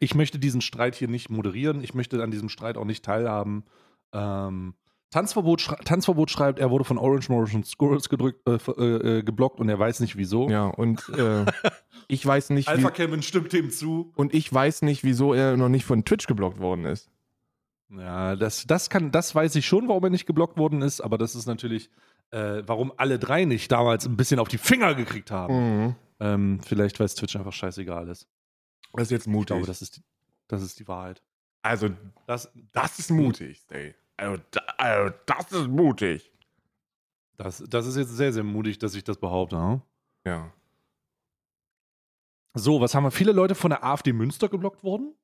Ich möchte diesen Streit hier nicht moderieren. Ich möchte an diesem Streit auch nicht teilhaben. Ähm, Tanzverbot, schrei Tanzverbot schreibt, er wurde von Orange Motion Squirrels gedrückt, äh, äh, äh, geblockt und er weiß nicht wieso. Ja, und äh, ich weiß nicht, Alpha Kevin stimmt dem zu. und ich weiß nicht, wieso er noch nicht von Twitch geblockt worden ist. Ja, das, das kann, das weiß ich schon, warum er nicht geblockt worden ist, aber das ist natürlich, äh, warum alle drei nicht damals ein bisschen auf die Finger gekriegt haben. Mhm. Ähm, vielleicht, weil es Twitch einfach scheißegal ist. Das ist jetzt Ich mutig. glaube, das ist die, das ist die Wahrheit. also, Das, das ist mutig, Stay. Also, also, das ist mutig. das, das ist jetzt sehr, sehr mutig, dass ich das behaupte. Hm? Ja. So, was haben wir? Viele Leute von der AfD Münster geblockt worden?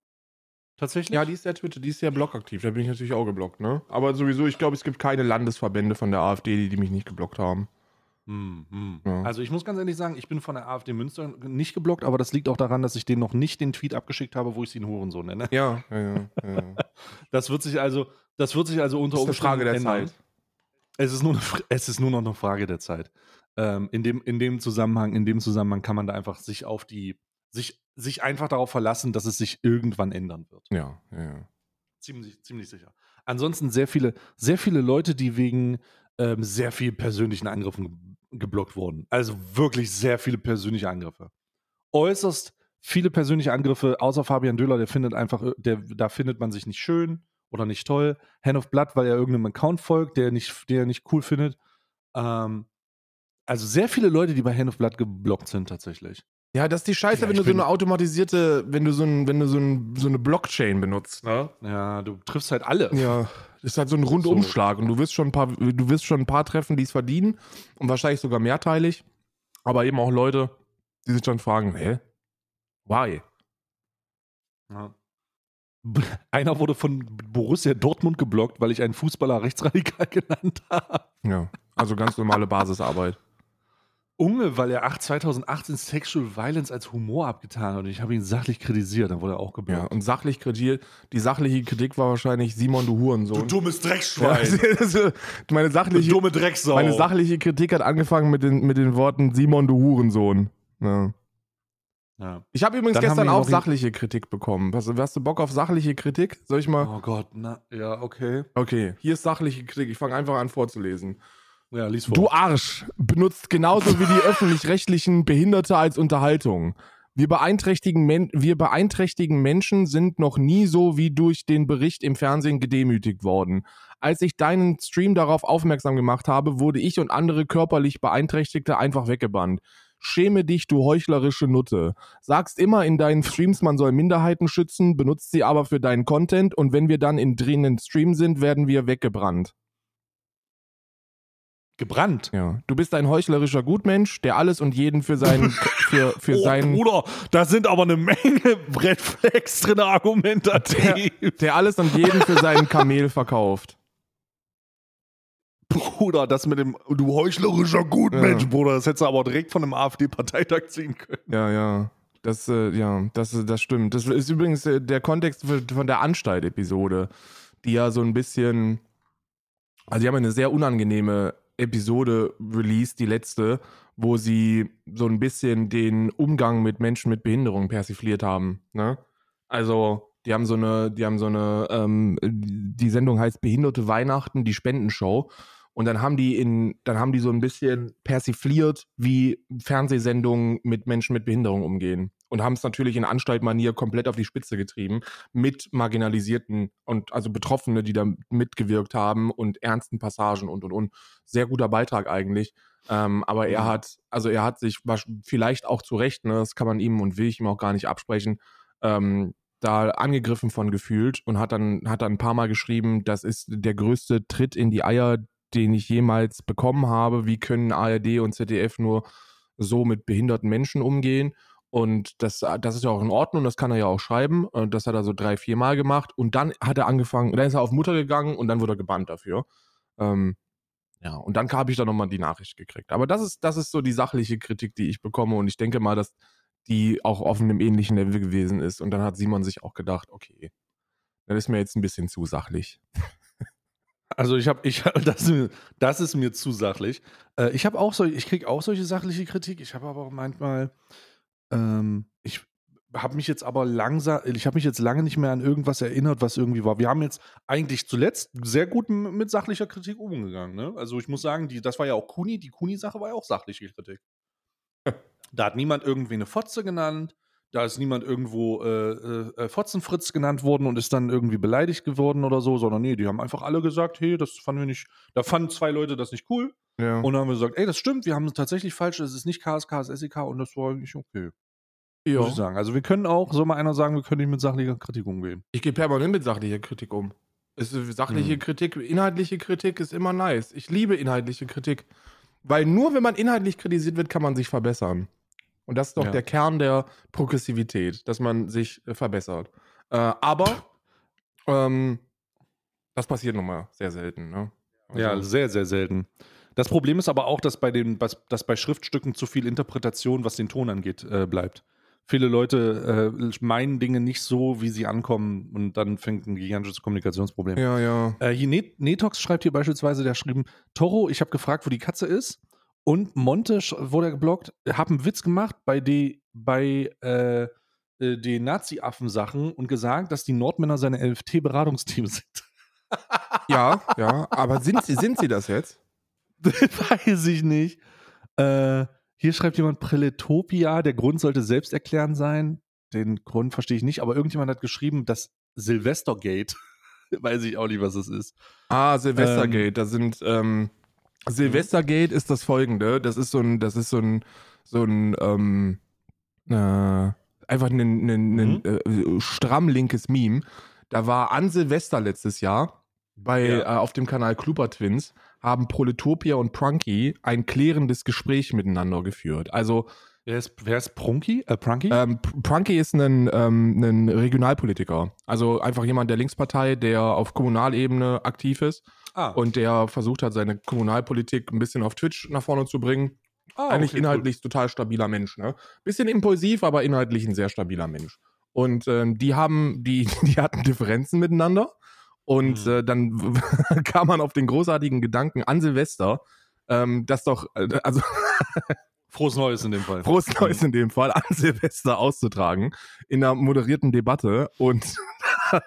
Tatsächlich? Ja, die ist ja Twitter, die ist ja blockaktiv. Da bin ich natürlich auch geblockt, ne? Aber sowieso, ich glaube, es gibt keine Landesverbände von der AfD, die, die mich nicht geblockt haben. Hm, hm. Ja. Also ich muss ganz ehrlich sagen, ich bin von der AfD Münster nicht geblockt, aber das liegt auch daran, dass ich denen noch nicht den Tweet abgeschickt habe, wo ich sie einen Hurensohn nenne. Ja, ja, ja. ja. Das wird sich also, das wird sich also unter Das ist eine Frage der ändern. Zeit. Es ist nur, eine, es ist nur noch eine Frage der Zeit. Ähm, in, dem, in dem Zusammenhang, in dem Zusammenhang kann man da einfach sich auf die, sich, sich einfach darauf verlassen, dass es sich irgendwann ändern wird. Ja, ja, ja. Ziemlich, ziemlich sicher. Ansonsten sehr viele, sehr viele Leute, die wegen ähm, sehr viel persönlichen Angriffen geblockt wurden. Also wirklich sehr viele persönliche Angriffe. Äußerst viele persönliche Angriffe, außer Fabian Döhler, der findet einfach, äh, der, da findet man sich nicht schön oder nicht toll. Hand of Blood, weil er irgendeinem Account folgt, der nicht, der er nicht cool findet. Ähm, also sehr viele Leute, die bei Hand of Blood geblockt sind tatsächlich. Ja, das ist die Scheiße, Ja, wenn du so eine automatisierte, wenn du so, ein, wenn du so, ein, so eine Blockchain benutzt, ne? Ja, du triffst halt alle. Ja, das ist halt so ein Rundumschlag und du wirst schon ein paar, du wirst schon ein paar treffen, die es verdienen und wahrscheinlich sogar mehrteilig, aber eben auch Leute, die sich schon fragen, hä? Why? Ja. Einer wurde von Borussia Dortmund geblockt, weil ich einen Fußballer rechtsradikal genannt habe. Ja, also ganz normale Basisarbeit. Unge, weil er 8, 2018 Sexual Violence als Humor abgetan hat und ich habe ihn sachlich kritisiert, dann wurde er auch Ja, geblockt. und sachlich kritisiert, die sachliche Kritik war wahrscheinlich Simon, du Hurensohn. dummes Ja, Dreckschwein. also, meine sachliche, dumme Drecksau. meine sachliche Kritik hat angefangen mit den, mit den Worten Simon, du Hurensohn. Ja. ja. Ich habe übrigens Dann gestern auch sachliche Kritik bekommen. Hast, hast du Bock auf sachliche Kritik? Soll ich mal? Oh Gott, na, ja, okay. Okay, hier ist sachliche Kritik. Ich fange einfach an vorzulesen. Ja, lies vor. Du Arsch benutzt genauso wie die öffentlich-rechtlichen Behinderte als Unterhaltung. Wir beeinträchtigen, Men wir beeinträchtigen Menschen sind noch nie so wie durch den Bericht im Fernsehen gedemütigt worden. Als ich deinen Stream darauf aufmerksam gemacht habe, wurde ich und andere körperlich Beeinträchtigte einfach weggebannt. Schäme dich, du heuchlerische Nutte. Sagst immer in deinen Streams, man soll Minderheiten schützen, benutzt sie aber für deinen Content und wenn wir dann in drehenden Stream sind, werden wir weggebrannt. Gebrannt. Ja. Du bist ein heuchlerischer Gutmensch, der alles und jeden für seinen für, für oh, seinen Bruder, da sind aber eine Menge Flags drin, argumentativ. der alles und jeden für seinen Kamel verkauft. Bruder, das mit dem, du heuchlerischer Gutmensch, Ja. Bruder, das hättest du aber direkt von einem AfD-Parteitag ziehen können. Ja, ja. Das, äh, ja, das, äh, das stimmt. Das ist übrigens äh, der Kontext von der Anstalt-Episode, die ja so ein bisschen, also die haben eine sehr unangenehme Episode released, die letzte, wo sie so ein bisschen den Umgang mit Menschen mit Behinderung persifliert haben. Ne? Also, die haben so eine, die haben so eine, ähm, die Sendung heißt Behinderte Weihnachten, die Spendenshow. Und dann haben die in, dann haben die so ein bisschen persifliert, wie Fernsehsendungen mit Menschen mit Behinderung umgehen. Und haben es natürlich in Anstaltmanier komplett auf die Spitze getrieben mit marginalisierten und also Betroffene, die da mitgewirkt haben und ernsten Passagen und und und. Sehr guter Beitrag eigentlich. Ähm, aber er Mhm. hat, also er hat sich vielleicht auch zu Recht, ne, das kann man ihm und will ich ihm auch gar nicht absprechen, ähm, da angegriffen von gefühlt und hat dann, hat dann ein paar Mal geschrieben, das ist der größte Tritt in die Eier, den ich jemals bekommen habe. Wie können ARD und ZDF nur so mit behinderten Menschen umgehen? Und das, das ist ja auch in Ordnung, das kann er ja auch schreiben. Und das hat er so drei, vier Mal gemacht. Und dann hat er angefangen, dann ist er auf Mutter gegangen und dann wurde er gebannt dafür. Ähm, ja, und dann habe ich da nochmal die Nachricht gekriegt. Aber das ist, das ist so die sachliche Kritik, die ich bekomme. Und ich denke mal, dass die auch auf einem ähnlichen Level gewesen ist. Und dann hat Simon sich auch gedacht, okay, das ist mir jetzt ein bisschen zu sachlich. Also ich habe, ich, das, das ist mir zu sachlich. Äh, ich habe auch so, ich kriege auch solche sachliche Kritik. Ich habe aber auch manchmal, ähm, ich habe mich jetzt aber langsam, ich habe mich jetzt lange nicht mehr an irgendwas erinnert, was irgendwie war. Wir haben jetzt eigentlich zuletzt sehr gut mit sachlicher Kritik umgegangen. Ne? Also ich muss sagen, die, das war ja auch Kuni, die Kuni-Sache war ja auch sachliche Kritik. Da hat niemand irgendwie eine Fotze genannt. Da ist niemand irgendwo äh, äh, äh, Fotzenfritz genannt worden und ist dann irgendwie beleidigt geworden oder so, sondern nee, die haben einfach alle gesagt, hey, das fanden wir nicht, da fanden zwei Leute das nicht cool Ja. und dann haben wir gesagt, ey, das stimmt, wir haben es tatsächlich falsch, das ist nicht KSK, es ist SEK und das war eigentlich okay, muss ich sagen. Also wir können auch, soll mal einer sagen, wir können nicht mit sachlicher Kritik umgehen. Ich gehe permanent mit sachlicher Kritik um. Es ist sachliche Mhm. Kritik, inhaltliche Kritik ist immer nice. Ich liebe inhaltliche Kritik. Weil nur wenn man inhaltlich kritisiert wird, kann man sich verbessern. Und das ist doch Ja. der Kern der Progressivität, dass man sich äh, verbessert. Äh, aber ähm, das passiert nun mal sehr selten. Ne? Ja, Also- sehr, sehr selten. Das Problem ist aber auch, dass bei, den, dass bei Schriftstücken zu viel Interpretation, was den Ton angeht, äh, bleibt. Viele Leute äh, meinen Dinge nicht so, wie sie ankommen und dann fängt ein gigantisches Kommunikationsproblem. ja, ja. Äh, hier Net Netox schreibt hier beispielsweise, der hat geschrieben, Toro, ich habe gefragt, wo die Katze ist. Und Monte wurde geblockt, hab einen Witz gemacht bei, die, bei äh, äh, den Nazi-Affen-Sachen und gesagt, dass die Nordmänner seine LFT-Beratungsteam sind. Ja, ja. Aber sind sie, sind sie das jetzt? Weiß ich nicht. Äh, hier schreibt jemand Preletopia, der Grund sollte selbsterklärend sein. Den Grund verstehe ich nicht, aber irgendjemand hat geschrieben, das Silvestergate. Weiß ich auch nicht, was es ist. Ah, Silvestergate, da sind ähm, Silvestergate ist das folgende, das ist so ein, das ist so ein, so ein, ähm, äh, einfach ein, ein, ein, Mhm. äh, stramm linkes Meme. Da war an Silvester letztes Jahr bei, Ja. äh, auf dem Kanal Kluber Twins haben Proletopia und Prunky ein klärendes Gespräch miteinander geführt. Also Wer ist, wer ist Prunky? Äh, Prunky? ähm, Pr- Prunky ist ein, ähm, ein Regionalpolitiker. Also einfach jemand der Linkspartei, der auf Kommunalebene aktiv ist ah, und der versucht hat, seine Kommunalpolitik ein bisschen auf Twitch nach vorne zu bringen. ah, Eigentlich okay, inhaltlich total stabiler Mensch, ne? Bisschen impulsiv, aber inhaltlich ein sehr stabiler Mensch. Und ähm, die haben, die, die hatten Differenzen miteinander. Und Mhm. äh, dann kam man auf den großartigen Gedanken an Silvester, ähm, das doch, äh, also Cool. Frohes Neues in dem Fall. frohes Neues in dem Fall, an Silvester auszutragen, in einer moderierten Debatte. Und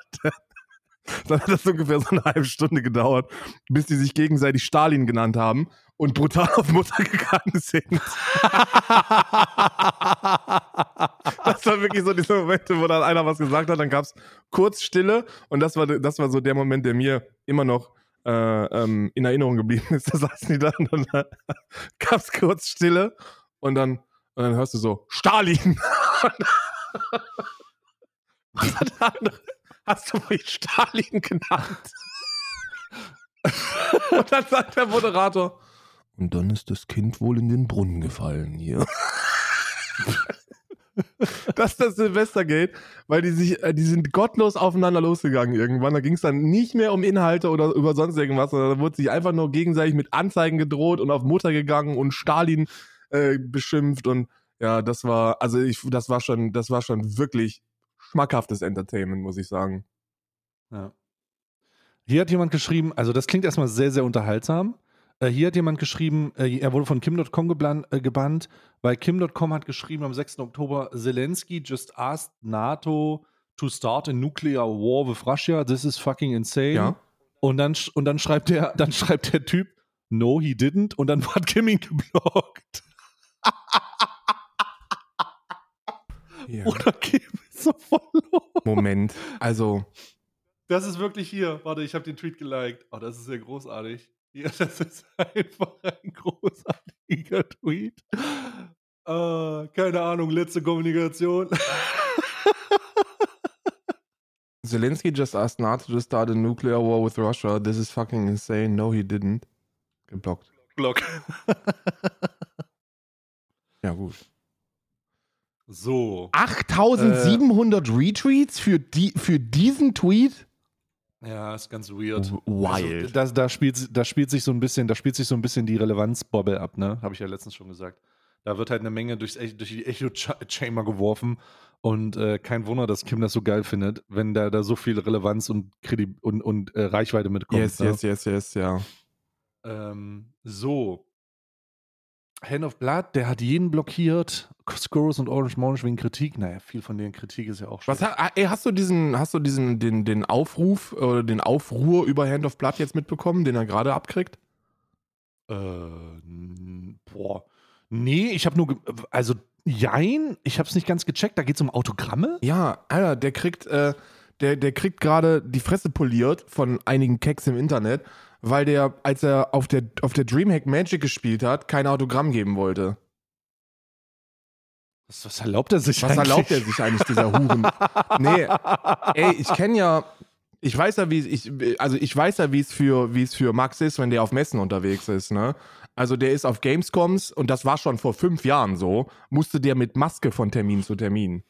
dann hat das ungefähr so eine halbe Stunde gedauert, bis die sich gegenseitig Stalin genannt haben und brutal auf Mutter gegangen sind. Das war wirklich so diese Momente, wo dann einer was gesagt hat, dann gab es kurz Stille und das war, das war so der Moment, der mir immer noch äh, ähm, in Erinnerung geblieben ist. Da saßen die da und dann gab es kurz Stille und dann, und dann hörst du so, Stalin! Und dann der andere, hast du mich Stalin genannt? Und dann sagt der Moderator, und dann ist das Kind wohl in den Brunnen gefallen hier. das ist das Silvestergate, weil die sich, äh, die sind gottlos aufeinander losgegangen irgendwann. Da ging es dann nicht mehr um Inhalte oder über sonst irgendwas, sondern da wurde sich einfach nur gegenseitig mit Anzeigen gedroht und auf Mutter gegangen und Stalin äh, beschimpft und ja, das war, also ich, das war schon, das war schon wirklich schmackhaftes Entertainment, muss ich sagen. Ja. Hier hat jemand geschrieben, also das klingt erstmal sehr, sehr unterhaltsam. Äh, hier hat jemand geschrieben, äh, er wurde von Kim.com äh, gebannt, weil Kim.com hat geschrieben am 6. Oktober, Zelensky just asked NATO to start a nuclear war with Russia. This is fucking insane. Ja. Und dann, und dann schreibt der, dann schreibt der Typ, no, he didn't. Und dann hat Kim ihn geblockt. Ja. oder gehen wir so verloren? Moment. Also, Das ist wirklich hier. Warte, ich habe den Tweet geliked. Oh, das ist ja großartig. Ja, das ist einfach ein großartiger Tweet. Äh, keine Ahnung, letzte Kommunikation. Zelensky just asked NATO to start a nuclear war with Russia. This is fucking insane. No, he didn't. Geblockt. Block. Ja, gut. So. 8700 Retweets für, die, für diesen Tweet? Ja, ist ganz weird. Wild. Also, das, da, spielt, da spielt sich so ein bisschen, da spielt sich so ein bisschen die Relevanzbobble ab, ne? Habe ich ja letztens schon gesagt. Da wird halt eine Menge durchs, durch die Echo-Chamber geworfen und äh, kein Wunder, dass Kim das so geil findet, wenn da, da so viel Relevanz und, Kredi und, und äh, Reichweite mitkommt. yes, ne? yes, yes, yes, ja. Ähm, so. Hand of Blood, der hat jeden blockiert. Scorus und Orange Morange wegen Kritik. Naja, viel von deren Kritik ist ja auch Was, ha- ey, hast du diesen, hast du diesen, den, den Aufruf oder den Aufruhr über Hand of Blood jetzt mitbekommen, den er gerade abkriegt? Äh, boah. Nee, ich habe nur, also, jein, ich habe es nicht ganz gecheckt. Da geht es um Autogramme? Ja, Alter, der kriegt, äh, der, der kriegt gerade die Fresse poliert von einigen Keks im Internet, weil der, als er auf der, auf der Dreamhack Magic gespielt hat, kein Autogramm geben wollte. Was, was erlaubt er sich Was eigentlich? erlaubt er sich eigentlich, dieser Huren? Nee, ey, ich kenne ja, ich weiß ja, wie ich, also ich weiß ja, wie es für, wie es für Max ist, wenn der auf Messen unterwegs ist, ne? Also der ist auf Gamescoms und das war schon vor fünf Jahren so, musste der mit Maske von Termin zu Termin.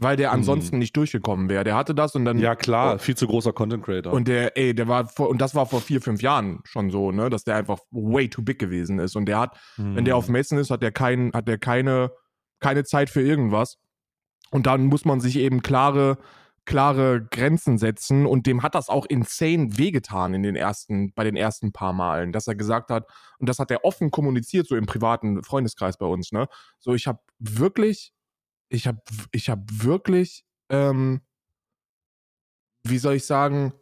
Weil der ansonsten nicht durchgekommen wäre. Der hatte das und dann. Ja, klar, viel zu großer Content Creator. Und der, ey, der war vor, und das war vor vier, fünf Jahren schon so, ne, dass der einfach way too big gewesen ist. Und der hat, wenn der auf Messen ist, hat der kein, hat der keine, keine Zeit für irgendwas. Und dann muss man sich eben klare, klare Grenzen setzen. Und dem hat das auch insane wehgetan in den ersten, bei den ersten paar Malen, dass er gesagt hat, und das hat er offen kommuniziert, so im privaten Freundeskreis bei uns, ne? So, ich habe wirklich, ich habe, ich habe wirklich, ähm, wie soll ich sagen,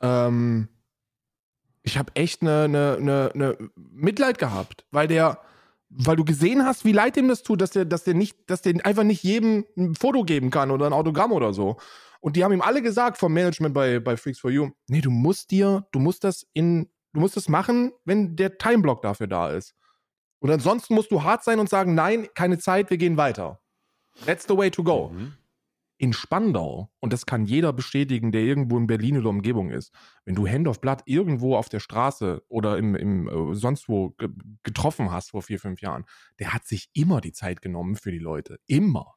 ähm, ich habe echt eine, eine, eine, eine Mitleid gehabt, weil der, weil du gesehen hast, wie leid ihm das tut, dass der, dass der nicht, dass der einfach nicht jedem ein Foto geben kann oder ein Autogramm oder so. Und die haben ihm alle gesagt vom Management bei, bei Freaks for You, nee, du musst dir, du musst das in, du musst das machen, wenn der Timeblock dafür da ist. Und ansonsten musst du hart sein und sagen, nein, keine Zeit, wir gehen weiter. That's the way to go Mhm. In Spandau, und das kann jeder bestätigen, der irgendwo in Berlin oder Umgebung ist, wenn du Hand of Blood irgendwo auf der Straße oder im, im äh, sonst wo ge getroffen hast vor vier, fünf Jahren, der hat sich immer die Zeit genommen für die Leute. Immer.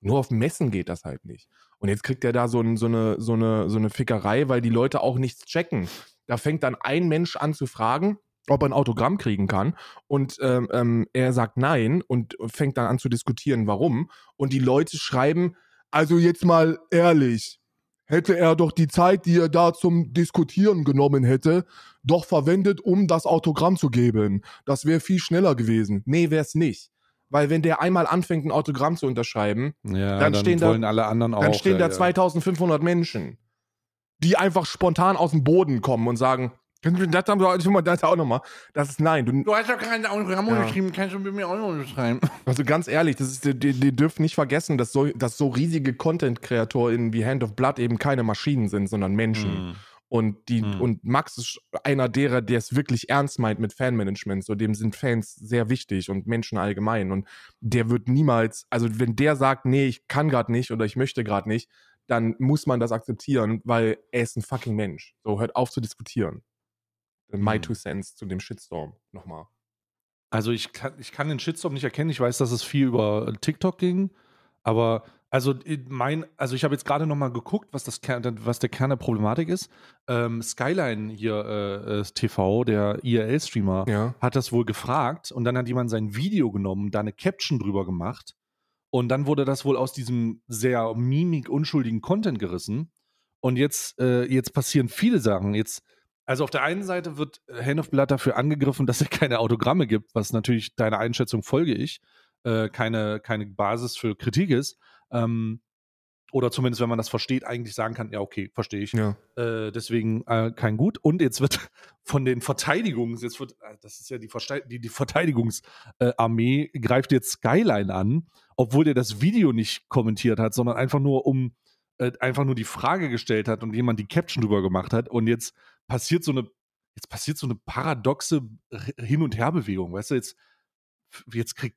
Nur auf Messen geht das halt nicht. Und jetzt kriegt er da so, ein, so, eine, so, eine, so eine Fickerei, weil die Leute auch nichts checken. Da fängt dann ein Mensch an zu fragen, ob er ein Autogramm kriegen kann. Und ähm, ähm, er sagt nein und fängt dann an zu diskutieren, warum. Und die Leute schreiben, also jetzt mal ehrlich, hätte er doch die Zeit, die er da zum Diskutieren genommen hätte, doch verwendet, um das Autogramm zu geben. Das wäre viel schneller gewesen. Nee, wäre es nicht. Weil wenn der einmal anfängt, ein Autogramm zu unterschreiben, Ja, Dann dann, stehen da- anderen auch. dann stehen ja, da ja. 2500 Menschen, die einfach spontan aus dem Boden kommen und sagen, das haben wir schon mal das auch nochmal. Das ist nein. Du, Du hast doch kein Autogramm Ja. unterschrieben, kannst du mit mir auch noch unterschreiben. Also ganz ehrlich, das ist, die, die, dürfen nicht vergessen, dass so, dass so riesige Content-KreatorInnen wie Hand of Blood eben keine Maschinen sind, sondern Menschen. Mhm. Und, die, Hm. und Max ist einer derer, der es wirklich ernst meint mit Fanmanagement. So, dem sind Fans sehr wichtig und Menschen allgemein. Und der wird niemals, also wenn der sagt, nee, ich kann gerade nicht oder ich möchte gerade nicht, dann muss man das akzeptieren, weil er ist ein fucking Mensch. So, hört auf zu diskutieren. My Hm. two cents zu dem Shitstorm. Nochmal. Also ich kann, ich kann den Shitstorm nicht erkennen. Ich weiß, dass es viel über TikTok ging. Aber also mein, also ich habe jetzt gerade noch mal geguckt, was das Kern, was der Kern der Problematik ist. Ähm, Skyline hier äh, äh, TV, der IRL-Streamer, Ja. hat das wohl gefragt und dann hat jemand sein Video genommen, da eine Caption drüber gemacht und dann wurde das wohl aus diesem sehr mimik unschuldigen Content gerissen und jetzt äh, jetzt passieren viele Sachen. Jetzt also auf der einen Seite wird Hand of Blood dafür angegriffen, dass er keine Autogramme gibt, was natürlich deiner Einschätzung folge ich, äh, keine, keine Basis für Kritik ist. Ähm, oder zumindest, wenn man das versteht, eigentlich sagen kann, ja, okay, verstehe ich. Ja. Äh, deswegen äh, kein Gut. Und jetzt wird von den Verteidigungs, jetzt wird, äh, das ist ja die, Verste die, die Verteidigungsarmee, äh, greift jetzt Skyline an, obwohl der das Video nicht kommentiert hat, sondern einfach nur um äh, einfach nur die Frage gestellt hat und jemand die Caption drüber gemacht hat. Und jetzt passiert so eine, jetzt passiert so eine paradoxe Hin- und Herbewegung. Weißt du, jetzt, jetzt kriegt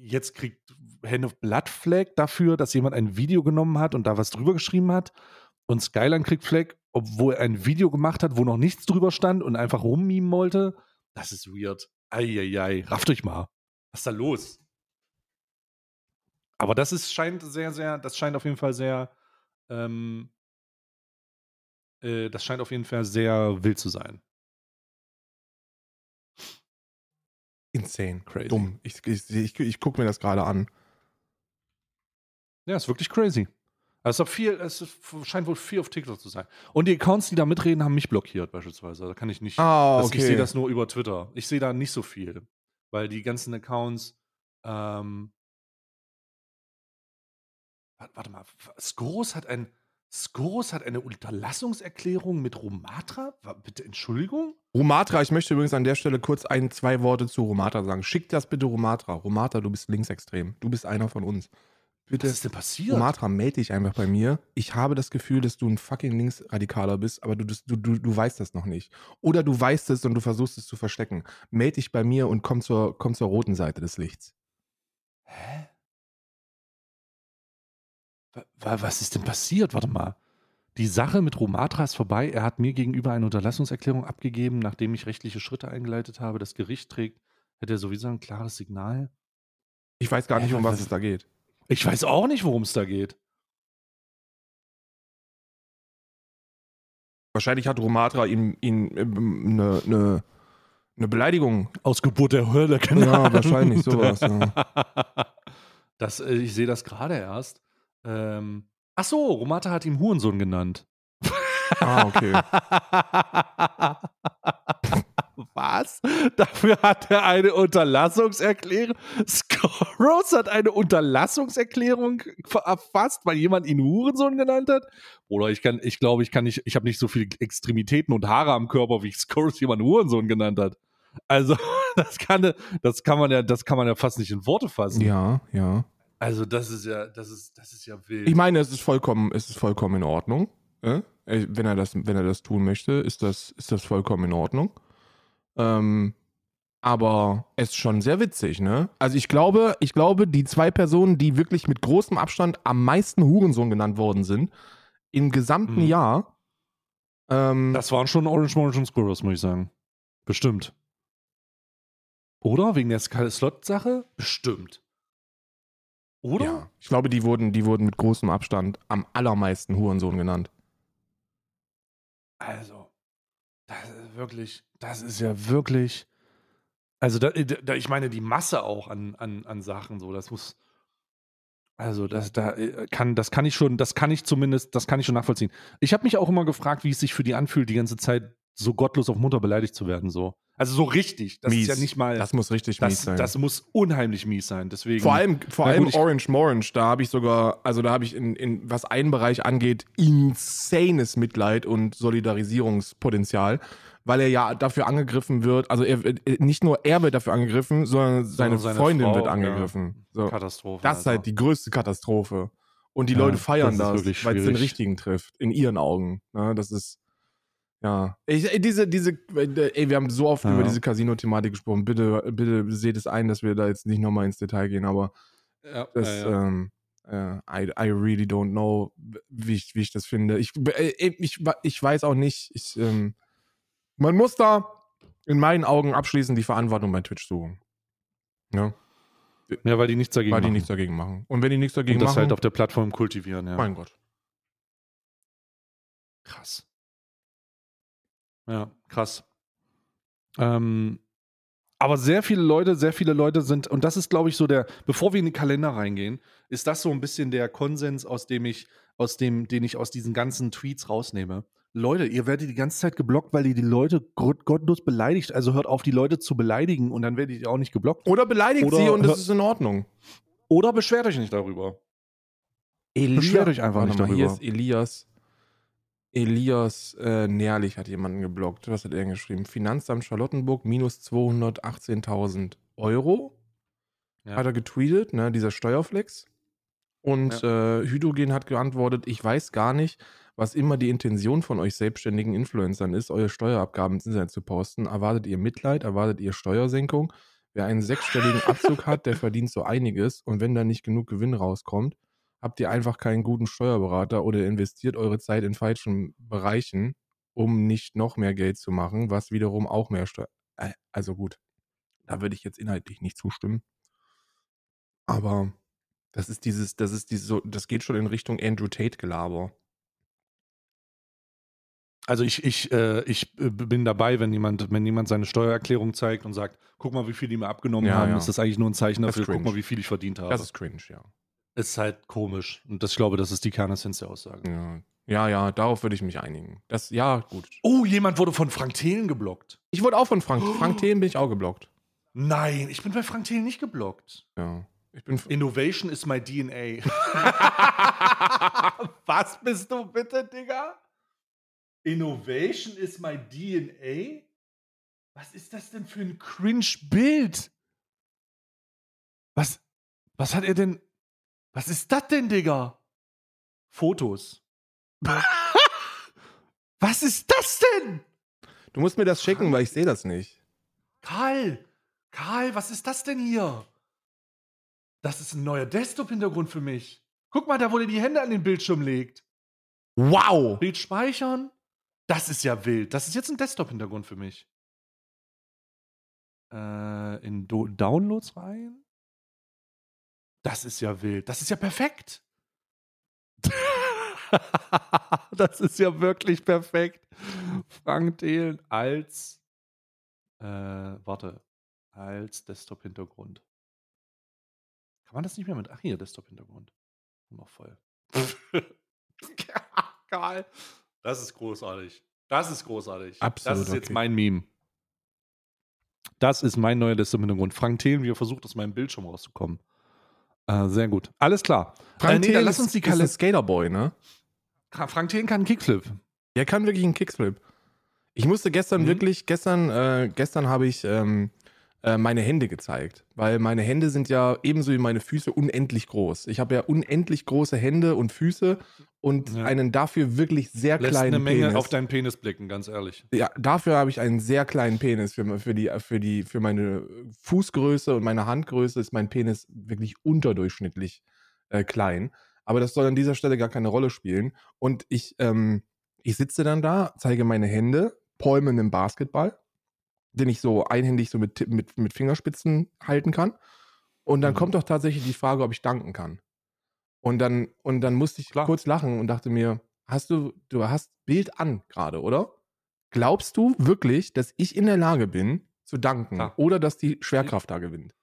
jetzt kriegt Hand of Blood Flag dafür, dass jemand ein Video genommen hat und da was drüber geschrieben hat. Und Skyline kriegt Flag, obwohl er ein Video gemacht hat, wo noch nichts drüber stand und einfach rummimen wollte. Das ist weird. Eieiei, rafft euch mal. Was ist da los? Aber das ist, scheint sehr, sehr, das scheint auf jeden Fall sehr, ähm, äh, das scheint auf jeden Fall sehr wild zu sein. Insane. Crazy. Dumm. Ich, ich, ich, ich gucke mir das gerade an. Ja, ist wirklich crazy. Also es, viel, es scheint wohl viel auf TikTok zu sein. Und die Accounts, die da mitreden, haben mich blockiert beispielsweise. Da kann ich nicht. Ah, das, okay. Ich sehe das nur über Twitter. Ich sehe da nicht so viel. Weil die ganzen Accounts. Ähm, warte mal. Skoros hat ein. Skoros hat eine Unterlassungserklärung mit Romatra? Bitte Entschuldigung? Romatra, ich möchte übrigens an der Stelle kurz ein, zwei Worte zu Romatra sagen. Schick das bitte Romatra. Romatra, du bist linksextrem. Du bist einer von uns. Bitte. Was ist denn passiert? Romatra, melde dich einfach bei mir. Ich habe das Gefühl, dass du ein fucking Linksradikaler bist, aber du, du, du, du weißt das noch nicht. Oder du weißt es und du versuchst es zu verstecken. Melde dich bei mir und komm zur, komm zur roten Seite des Lichts. Hä? Was ist denn passiert? Warte mal. Die Sache mit Romatra ist vorbei. Er hat mir gegenüber eine Unterlassungserklärung abgegeben, nachdem ich rechtliche Schritte eingeleitet habe. Das Gericht trägt, hätte er sowieso ein klares Signal. Ich weiß gar nicht, um was es da geht. Ich weiß auch nicht, worum es da geht. Wahrscheinlich hat Romatra ihm, ihm eine, eine, eine Beleidigung. Aus Geburt der Hölle, genau. Ja, wahrscheinlich sowas. Ja. Das, äh, ich sehe das gerade erst. Ähm, ach so, Romata hat ihn Hurensohn genannt. Ah, okay. Was? Dafür hat er eine Unterlassungserklärung. Scoros hat eine Unterlassungserklärung erfasst, weil jemand ihn Hurensohn genannt hat. Oder ich kann, ich glaube, ich kann nicht, ich habe nicht so viele Extremitäten und Haare am Körper, wie Scoros jemand Hurensohn genannt hat. Also, das kann, das kann man ja, das kann man ja fast nicht in Worte fassen. Ja, ja. Also, das ist ja, das ist, das ist ja wild. Ich meine, es ist vollkommen, es ist vollkommen in Ordnung. Äh? Wenn er das, wenn er das tun möchte, ist das, ist das vollkommen in Ordnung. Ähm, aber es ist schon sehr witzig, ne? Also ich glaube, ich glaube, die zwei Personen, die wirklich mit großem Abstand am meisten Hurensohn genannt worden sind, im gesamten Mhm. Jahr. Ähm, Das waren schon Orange Orange und Squirrels, muss ich sagen. Bestimmt. Oder? Wegen der Slot-Sache? Bestimmt. Oder? ja, ich glaube, die wurden, die wurden mit großem Abstand am allermeisten Hurensohn genannt. Also, das ist wirklich, das ist ja wirklich. Also, da, da, ich meine, die Masse auch an, an, an Sachen, so, das muss. Also, das, da äh, kann, das kann ich schon, das kann ich zumindest, das kann ich schon nachvollziehen. Ich habe mich auch immer gefragt, wie es sich für die anfühlt, die ganze Zeit so gottlos auf Mutter beleidigt zu werden, so. Also so richtig. Das mies. ist ja nicht mal. Das muss richtig mies das, sein. das muss unheimlich mies sein. Deswegen. Vor allem, vor allem gut, Orange Morange, da habe ich sogar, also da habe ich in, in, was einen Bereich angeht, insanes Mitleid und Solidarisierungspotenzial, weil er ja dafür angegriffen wird, also er, äh, nicht nur er wird dafür angegriffen, sondern seine, seine Freundin Frau, wird ja. angegriffen. So. Katastrophe. Das ist halt die größte Katastrophe. Und die Ja, Leute feiern das das, weil es den richtigen trifft, in ihren Augen. Ne? Das ist, ja. Ich, ey, diese, diese, ey, wir haben so oft Ja. über diese Casino-Thematik gesprochen. Bitte, bitte seht es ein, dass wir da jetzt nicht nochmal ins Detail gehen, aber Ja, das, ja, ja. ähm, äh, I, I really don't know, wie ich, wie ich das finde. Ich, äh, ich, ich weiß auch nicht, ich, ähm, man muss da in meinen Augen abschließend die Verantwortung bei Twitch suchen. Ja, ja, weil die nichts dagegen weil die machen. nichts dagegen machen. Und wenn die nichts dagegen Und das machen, halt auf der Plattform kultivieren, ja. mein Gott. Krass. Ja, krass. Ähm, aber sehr viele Leute, sehr viele Leute sind, und das ist, glaube ich, so der, bevor wir in den Kalender reingehen, ist das so ein bisschen der Konsens, aus dem ich, aus dem, den ich aus diesen ganzen Tweets rausnehme. Leute, ihr werdet die ganze Zeit geblockt, weil ihr die Leute gott- gottlos beleidigt. Also hört auf, die Leute zu beleidigen und dann werdet ihr auch nicht geblockt. Oder beleidigt Oder sie und das ist in Ordnung. Oder beschwert euch nicht darüber. Beschwert euch einfach nicht mal, Hier darüber. ist Elias. Elias äh, Nährlich hat jemanden geblockt. Was hat er denn geschrieben? Finanzamt Charlottenburg minus 218.000 Euro. Ja. Hat er getweetet, ne, dieser Steuerflex. Und äh, Hydrogen hat geantwortet, ich weiß gar nicht, was immer die Intention von euch selbstständigen Influencern ist, eure Steuerabgaben ins Internet zu posten. Erwartet ihr Mitleid? Erwartet ihr Steuersenkung? Wer einen sechsstelligen Abzug hat, der verdient so einiges. Und wenn da nicht genug Gewinn rauskommt, habt ihr einfach keinen guten Steuerberater oder investiert eure Zeit in falschen Bereichen, um nicht noch mehr Geld zu machen, was wiederum auch mehr Steuer. Äh, Also gut, da würde ich jetzt inhaltlich nicht zustimmen. Aber das ist dieses, das ist dieses, das geht schon in Richtung Andrew Tate-Gelaber. Also ich, ich, äh, ich äh, bin dabei, wenn jemand, wenn jemand seine Steuererklärung zeigt und sagt, guck mal, wie viel die mir abgenommen Ja, haben, ja. ist das eigentlich nur ein Zeichen dafür, guck mal, wie viel ich verdient habe. Das ist cringe, ja. Ist halt komisch. Und das, ich glaube, das ist die Kernessenz der Aussage. Ja, ja, ja darauf würde ich mich einigen. Das, ja, gut. Oh, jemand wurde von Frank Thelen geblockt. Ich wurde auch von Frank, Frank Thelen bin ich auch geblockt. Nein, ich bin bei Frank Thelen nicht geblockt. Ja. Ich bin, Innovation is my DNA. Was bist du bitte, Digga? Innovation is my DNA? Was ist das denn für ein Cringe-Bild? Was, was hat er denn? Was ist das denn, Digga? Fotos. was ist das denn? du musst mir das schicken, weil ich sehe das nicht. Karl, Karl, was ist das denn hier? Das ist ein neuer Desktop-Hintergrund für mich. Guck mal, da der die Hände an den Bildschirm legt. Wow! Bild speichern. Das ist ja wild. Das ist jetzt ein Desktop-Hintergrund für mich. Äh, in Do Downloads rein. Das ist ja wild. Das ist ja perfekt. das ist ja wirklich perfekt. Frank Thelen als, äh, warte, als Desktop-Hintergrund. Kann man das nicht mehr mit, ach hier, Desktop-Hintergrund. Noch voll. Geil. Das ist großartig. Das ist großartig. Absolut Das ist jetzt okay. mein Meme. Das ist mein neuer Desktop-Hintergrund. Frank Thelen, wie er versucht, aus meinem Bildschirm rauszukommen. Äh, sehr gut. Alles klar. Frank Äh, nee, Thelen lass uns die Kalle. Skaterboy, ne? Frank Thelen kann einen Kickflip. Der kann wirklich einen Kickflip. Ich musste gestern Mhm. wirklich, gestern, äh, gestern habe ich ähm, äh, meine Hände gezeigt, weil meine Hände sind ja ebenso wie meine Füße unendlich groß. Ich habe ja unendlich große Hände und Füße und Ja. einen dafür wirklich sehr Lässt kleinen eine Menge Penis. auf deinen Penis blicken, ganz ehrlich. ja, dafür habe ich einen sehr kleinen Penis. Für, für, die, für, die, für meine Fußgröße und meine Handgröße ist mein Penis wirklich unterdurchschnittlich äh, klein. Aber das soll an dieser Stelle gar keine Rolle spielen. Und ich, ähm, ich sitze dann da, zeige meine Hände, palme einen Basketball, den ich so einhändig so mit, mit, mit Fingerspitzen halten kann. Und dann Mhm. kommt doch tatsächlich die Frage, ob ich danken kann. Und dann, und dann musste ich Klar. kurz lachen und dachte mir, hast du, du hast Bild an gerade, oder? Glaubst du wirklich, dass ich in der Lage bin, zu danken Klar. oder dass die Schwerkraft da gewinnt?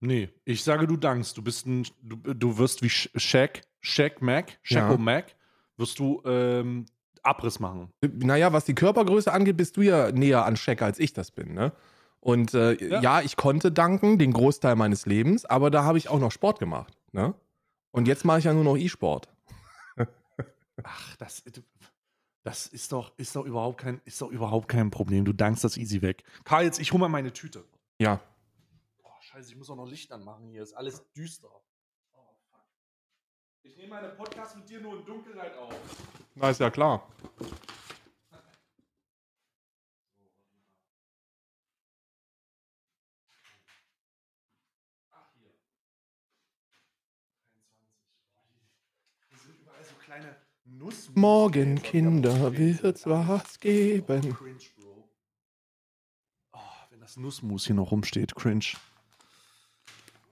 Nee, ich sage, du dankst. Du bist ein, du, du wirst wie Sh- Shaq, Shaq Mac, Shaq Ja. Mac, wirst du ähm, Abriss machen. Naja, was die Körpergröße angeht, bist du ja näher an Scheck, als ich das bin, ne? Und äh, ja. Ja. ich konnte danken, den Großteil meines Lebens, aber da habe ich auch noch Sport gemacht, ne? Und jetzt mache ich ja nur noch E-Sport. Ach, das, das ist doch, ist doch überhaupt kein, ist doch überhaupt kein Problem. Du dankst das easy weg. Karl, jetzt, ich hole mal meine Tüte. Ja. Boah, scheiße, ich muss auch noch Licht anmachen hier. Ist alles düster. Ich nehme meine Podcast mit dir nur in Dunkelheit auf. Na, ist ja klar. Ach, hier. 23. Hier sind überall so kleine Nuss. Morgen, Kinder, wird's was geben. Cringe, Bro. Oh, wenn das Nussmus hier noch rumsteht, cringe.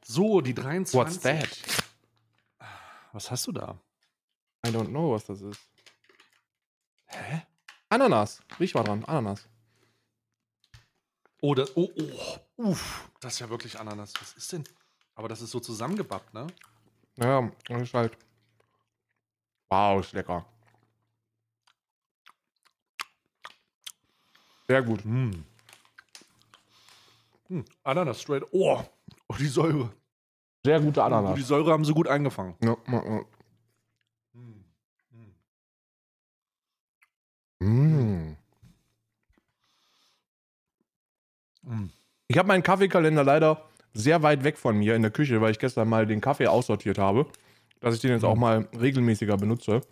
So, die 23. What's that? Was hast du da? I don't know, was das ist. Hä? Ananas. Riech mal dran. Ananas. Oh, das, oh, oh, uff, das ist ja wirklich Ananas. Was ist denn? Aber das ist so zusammengebappt, ne? Naja, das ist halt. Wow, ist lecker. Sehr gut. Hm. Hm, Ananas straight. Oh, oh, die Säure. Sehr gute Ananas. die Säure haben sie gut eingefangen. Ja, ja. Mm. Mm. Mm. Mm. Ich habe meinen Kaffeekalender leider sehr weit weg von mir in der Küche, weil ich gestern mal den Kaffee aussortiert habe, dass ich den jetzt auch mal regelmäßiger benutze.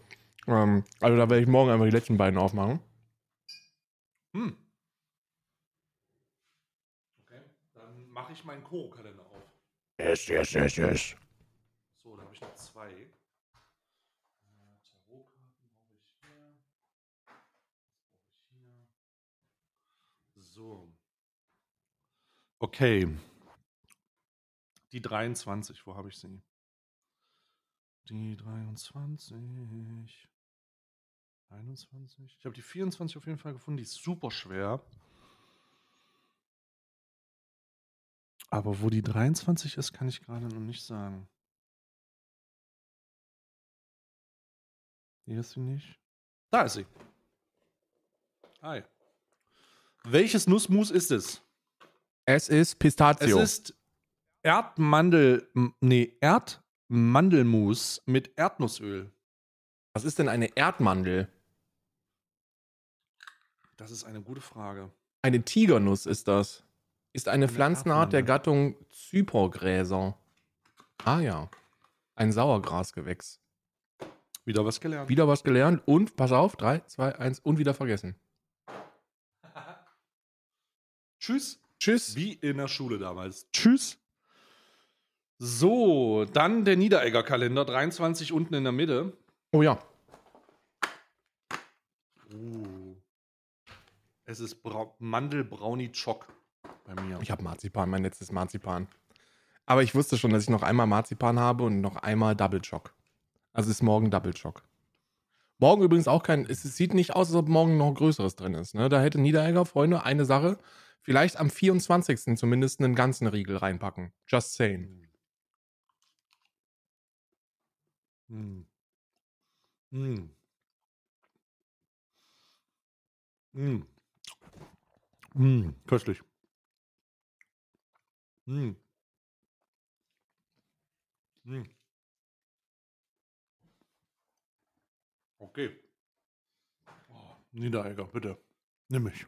Ähm, also da werde ich morgen einfach die letzten beiden aufmachen. Hm. Okay, dann mache ich meinen Koro-Kalender auf. Yes, yes, yes, yes. So, da habe ich noch zwei. Äh. So. Okay. Die 23, wo habe ich sie? Die 23. 21. Ich habe die 24 auf jeden Fall gefunden. Die ist super schwer. Aber wo die 23 ist, kann ich gerade noch nicht sagen. Hier ist sie nicht. Da ist sie. Hi. Welches Nussmus ist es? Es ist Es Pistazio. ist Erdmandel, nee, Erdmandelmus mit Erdnussöl. Was ist denn eine Erdmandel? Das ist eine gute Frage. Eine Tigernuss ist das. Ist eine, Pflanzenart der. Gattung Zypergräser. Ah ja. Ein Sauergrasgewächs. Wieder was gelernt. Wieder was gelernt und, pass auf, 3, 2, 1 und wieder vergessen. Tschüss. Tschüss. Wie in der Schule damals. Tschüss. So, dann der Niederegger Kalender, 23 unten in der Mitte. Oh ja. Uh. Es ist Brau Mandel-Brownie Choc bei mir. Ich habe Marzipan, mein letztes Marzipan. Aber ich wusste schon, dass ich noch einmal Marzipan habe und noch einmal Double Choc. Also ist morgen Double Choc. Morgen übrigens auch kein, es sieht nicht aus, als ob morgen noch Größeres drin ist. Ne? Da hätte Niederegger, Freunde, eine Sache, vielleicht am 24. zumindest einen ganzen Riegel reinpacken. Just saying. Mm. Mm. Mm. Mm. Köstlich. Mm. Mm. Okay. Oh, Niederegger, bitte. Nimm mich.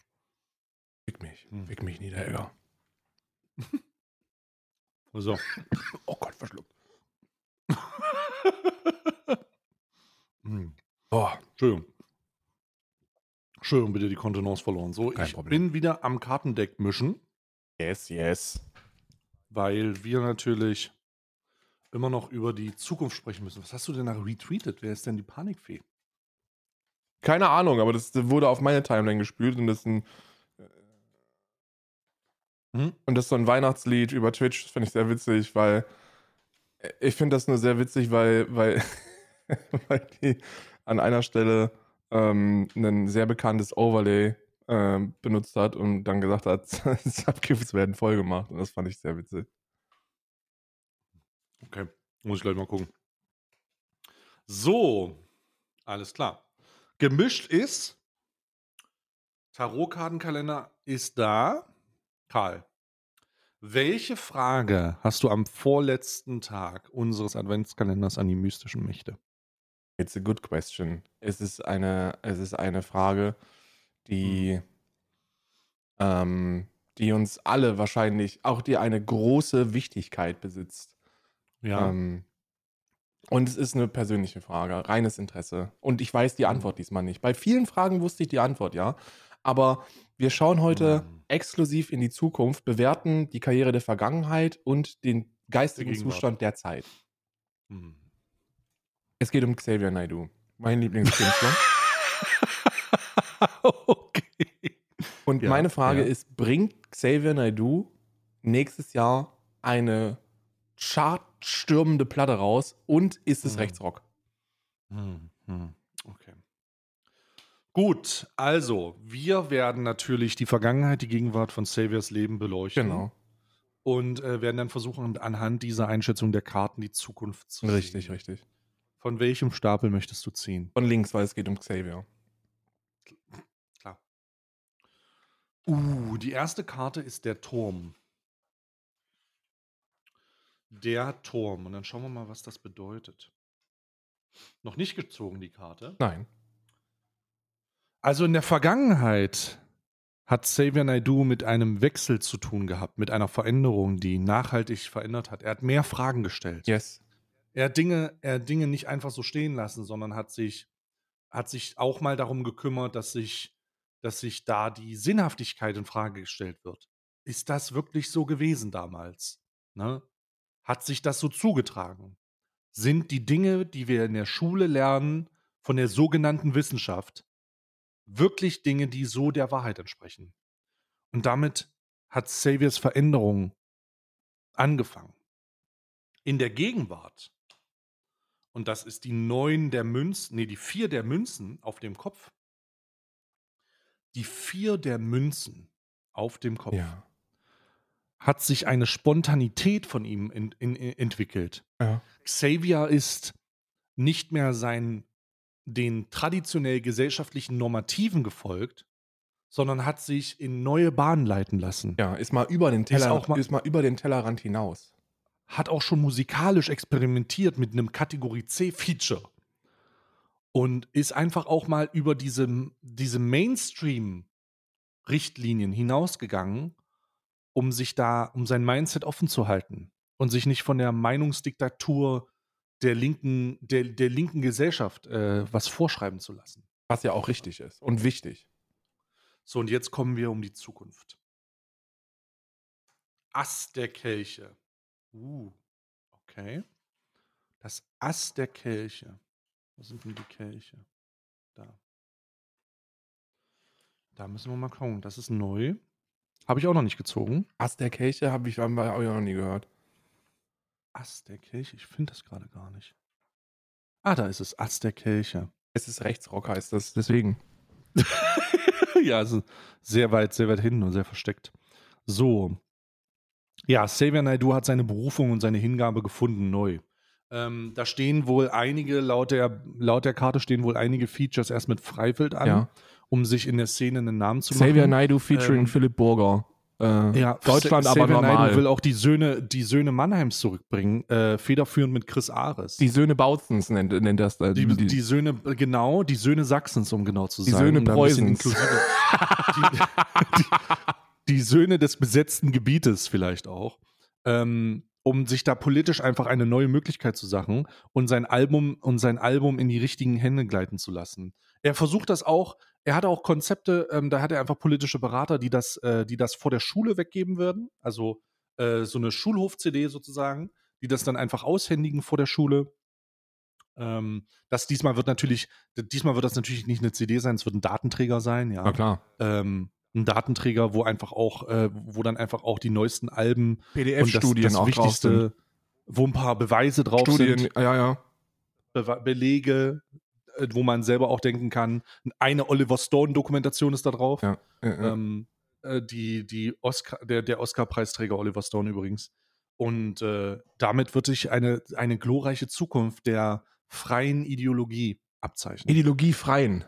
Fick mich. Hm. Fick mich, Niederegger. So. Oh Gott, verschluckt. mm. Oh, Entschuldigung. Entschuldigung, bitte die Kontenance verloren. So, Kein ich Problem. bin wieder am Kartendeck mischen, yes, yes. Weil wir natürlich immer noch über die Zukunft sprechen müssen. Was hast du denn da retweetet? Wer ist denn die Panikfee? Keine Ahnung, aber das wurde auf meine Timeline gespült und das ist ein, Hm? Und das ist so ein Weihnachtslied über Twitch, das finde ich sehr witzig, weil äh, ich finde das nur sehr witzig, weil, weil, weil die an einer Stelle ähm, ein sehr bekanntes Overlay ähm, benutzt hat und dann gesagt hat, Subgifts werden voll gemacht. Und das fand ich sehr witzig. Okay, muss ich gleich mal gucken. So, alles klar. Gemischt ist, Tarotkartenkalender ist da. Karl, welche Frage hast du am vorletzten Tag unseres Adventskalenders an die mystischen Mächte? It's a good question. Es ist eine, es ist eine Frage, die, ähm, die uns alle wahrscheinlich, auch die eine große Wichtigkeit besitzt. Ja. Ähm, und es ist eine persönliche Frage, reines Interesse. Und ich weiß die Antwort diesmal nicht. Bei vielen Fragen wusste ich die Antwort, ja. Aber wir schauen heute Mhm. exklusiv in die Zukunft, bewerten die Karriere der Vergangenheit und den geistigen Der. Zustand der Zeit. Hm. Es geht um Xavier Naidoo, mein Lieblingskünstler. okay. Und Ja, meine Frage ja. ist: Bringt Xavier Naidoo nächstes Jahr eine chartstürmende Platte raus und ist es Mhm. Rechtsrock? Hm, hm, Okay. Gut, also, wir werden natürlich die Vergangenheit, die Gegenwart von Saviors Leben beleuchten. Genau. Und äh, werden dann versuchen, anhand dieser Einschätzung der Karten die Zukunft zu Richtig, sehen. richtig. Von welchem Stapel möchtest du ziehen? Von links, weil es geht um Xavier. Klar. Uh, die erste Karte ist der Turm. Der Turm. Und dann schauen wir mal, was das bedeutet. noch nicht gezogen, die Karte. Nein. Also in der Vergangenheit hat Xavier Naidoo mit einem Wechsel zu tun gehabt, mit einer Veränderung, die nachhaltig verändert hat. Er hat mehr Fragen gestellt. Yes. Er hat Dinge, er hat Dinge nicht einfach so stehen lassen, sondern hat sich, hat sich auch mal darum gekümmert, dass sich, dass sich da die Sinnhaftigkeit in Frage gestellt wird. Ist das wirklich so gewesen damals? Ne? Hat sich das so zugetragen? Sind die Dinge, die wir in der Schule lernen, von der sogenannten Wissenschaft, wirklich Dinge, die so der Wahrheit entsprechen? Und damit hat Saviors Veränderung angefangen. In der Gegenwart und das ist die neun der Münzen, nee, die vier der Münzen auf dem Kopf. Die vier der Münzen auf dem Kopf Ja. hat sich eine Spontanität von ihm in, in, in, entwickelt. Ja. Xavier ist nicht mehr sein, den traditionell gesellschaftlichen Normativen gefolgt, sondern hat sich in neue Bahnen leiten lassen. Ja, ist mal über den Teller, auch mal- ist mal über den Tellerrand hinaus. hat auch schon musikalisch experimentiert mit einem Kategorie C-Feature. Und ist einfach auch mal über diese, diese Mainstream-Richtlinien hinausgegangen, um sich da, um sein Mindset offen zu halten und sich nicht von der Meinungsdiktatur der linken, der, der linken Gesellschaft äh, was vorschreiben zu lassen. Was ja auch richtig ist und wichtig. So, und jetzt kommen wir um die Zukunft. Ass der Kelche. Uh, okay. Das Ass der Kelche. Wo sind denn die Kelche? Da. Da müssen wir mal gucken. Das ist neu. Habe ich auch noch nicht gezogen. Ass der Kelche habe ich, haben wir auch noch nie gehört. Ass der Kelche. Ich finde das gerade gar nicht. Ah, da ist es. Ass der Kelche. Es ist Rechtsrock, heißt das. Deswegen. ja, also sehr weit, sehr weit hinten und sehr versteckt. So. Ja, Xavier Naidoo hat seine Berufung und seine Hingabe gefunden, neu. Ähm, da stehen wohl einige, laut der, laut der Karte stehen wohl einige Features erst mit Freifeld an, Ja. um sich in der Szene einen Namen zu Xavier machen. Naidoo featuring Ähm, Philipp Burger. Äh, Ja, Deutschland Sa- aber Xavier normal. Naidoo will auch die Söhne, die Söhne Mannheims zurückbringen, äh, federführend mit Chris Ares. die Söhne Bautzens nennt, nennt das. Äh, Die, die Söhne, genau, die Söhne Sachsens, um genau zu Die sein. Söhne um ein bisschen Preußens. inklusive- die, die, die Söhne des besetzten Gebietes vielleicht auch. Ähm, um sich da politisch einfach eine neue Möglichkeit zu sagen und sein Album und sein Album in die richtigen Hände gleiten zu lassen. Er versucht das auch, er hat auch Konzepte, ähm, da hat er einfach politische Berater, die das, äh, die das vor der Schule weggeben würden. Also äh, so eine Schulhof-CD sozusagen, die das dann einfach aushändigen vor der Schule. Ähm, das diesmal wird natürlich, diesmal wird das natürlich nicht eine CD sein, es wird ein Datenträger sein, ja. Na klar. Ähm, ein Datenträger, wo einfach auch, äh, wo dann einfach auch die neuesten Alben das, PDF-Studien das sind. Wichtigste, wo ein paar Beweise drauf Studien, sind, ja, ja. Be Belege, äh, wo man selber auch denken kann. Eine Oliver Stone-Dokumentation ist da drauf. ja. Äh. Ähm, äh, die, die Oscar, der, der Oscar-Preisträger Oliver Stone übrigens. Und äh, damit wird sich eine, eine glorreiche Zukunft der freien Ideologie abzeichnen. Ideologiefreien.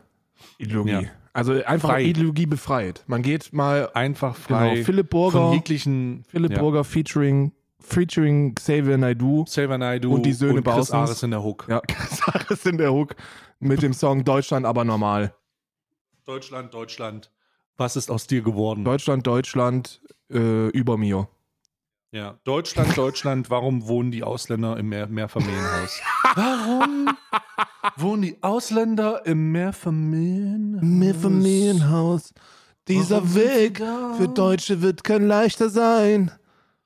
Ideologie. Ja. Also einfach Frei. Ideologie befreit. Man geht mal Einfach frei genau, Philipp von Burger, jeglichen Philipp ja. Burger featuring, featuring Xavier Naidoo. Xavier Naidoo Und die Söhne und Chris. Ares in der Hook. Ja, Saris in der Hook mit dem Song Deutschland aber normal. Deutschland, Deutschland. Was ist aus dir geworden? Deutschland, Deutschland äh, über mir. Ja. Deutschland, Deutschland. Warum wohnen die Ausländer im Mehr Mehrfamilienhaus? Warum wohnen die Ausländer im Mehrfamilienhaus? Mehrfamilienhaus. Dieser Warum Weg für Deutsche wird kein leichter sein.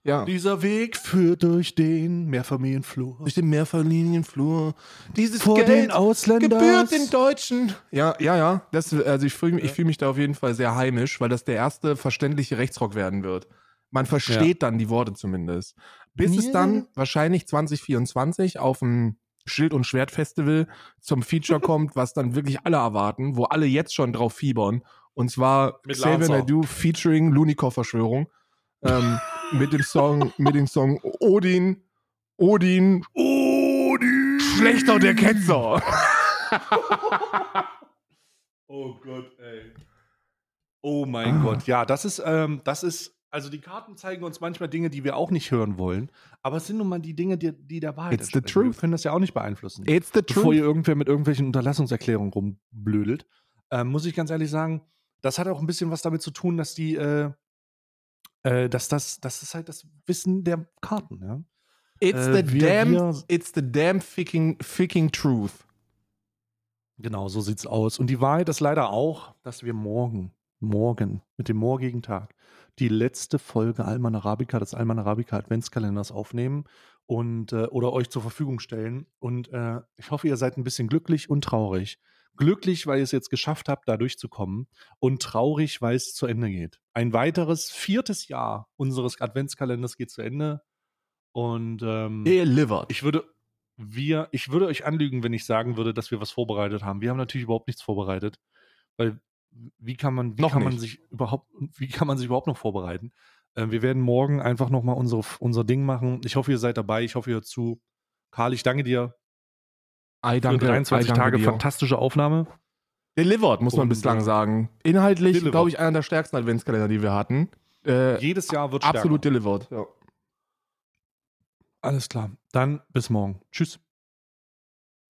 Ja. Dieser Weg führt durch den Mehrfamilienflur. Durch den Mehrfamilienflur. Dieses Vor den Geld Ausländern. gebührt den Deutschen. Ja, ja, ja. Das, also ich fühle ich fühl mich da auf jeden Fall sehr heimisch, weil das der erste verständliche Rechtsrock werden wird. Man versteht dann die Worte zumindest. Bis es Ja. dann wahrscheinlich 2024 auf dem Schild- und Schwertfestival zum Feature kommt, was dann wirklich alle erwarten, wo alle jetzt schon drauf fiebern. Und zwar Mit Xavier. Naidoo featuring Lunikov-Verschwörung. ähm, mit dem Song, mit dem Song Odin, Odin, Odin. Schlechter der Ketzer. Oh Gott, ey. Oh mein Gott. Ja, das ist, ähm, das ist Also die Karten zeigen uns manchmal Dinge, die wir auch nicht hören wollen, aber es sind nun mal die Dinge, die, die der Wahrheit It's the entsprechen. Wir truth. können das ja auch nicht beeinflussen. It's the Bevor truth. ihr irgendwer mit irgendwelchen Unterlassungserklärungen rumblödelt, ähm, muss ich ganz ehrlich sagen, das hat auch ein bisschen was damit zu tun, dass die, äh, äh, dass das, das ist halt das Wissen der Karten, ja. It's Äh, the wir- damn, wir- it's the damn ficking, ficking truth. Genau, so sieht's aus. Und die Wahrheit ist leider auch, dass wir morgen, morgen, mit dem morgigen Tag, die letzte Folge Alman Arabica, des Alman Arabica Adventskalenders aufnehmen und äh, oder euch zur Verfügung stellen. Und äh, ich hoffe, ihr seid ein bisschen glücklich und traurig. Glücklich, weil ihr es jetzt geschafft habt, da durchzukommen. Und traurig, weil es zu Ende geht. Ein weiteres viertes Jahr unseres Adventskalenders geht zu Ende. Und ähm, Delivered. ich würde, wir, ich würde euch anlügen, wenn ich sagen würde, dass wir was vorbereitet haben. Wir haben natürlich überhaupt nichts vorbereitet, weil wie kann man, wie Noch kann man sich überhaupt, wie kann man sich überhaupt noch vorbereiten? Ähm, wir werden morgen einfach noch mal unsere, unser Ding machen. Ich hoffe, ihr seid dabei. Ich hoffe, ihr hört zu. Karl, ich danke dir I für danke, 23 I Tage fantastische Aufnahme. Delivered, muss man Und, bislang äh, sagen. Inhaltlich, glaube ich, einer der stärksten Adventskalender, die wir hatten. Äh, Jedes Jahr wird absolut stärker. delivered. Ja. Alles klar. Dann bis morgen. Tschüss.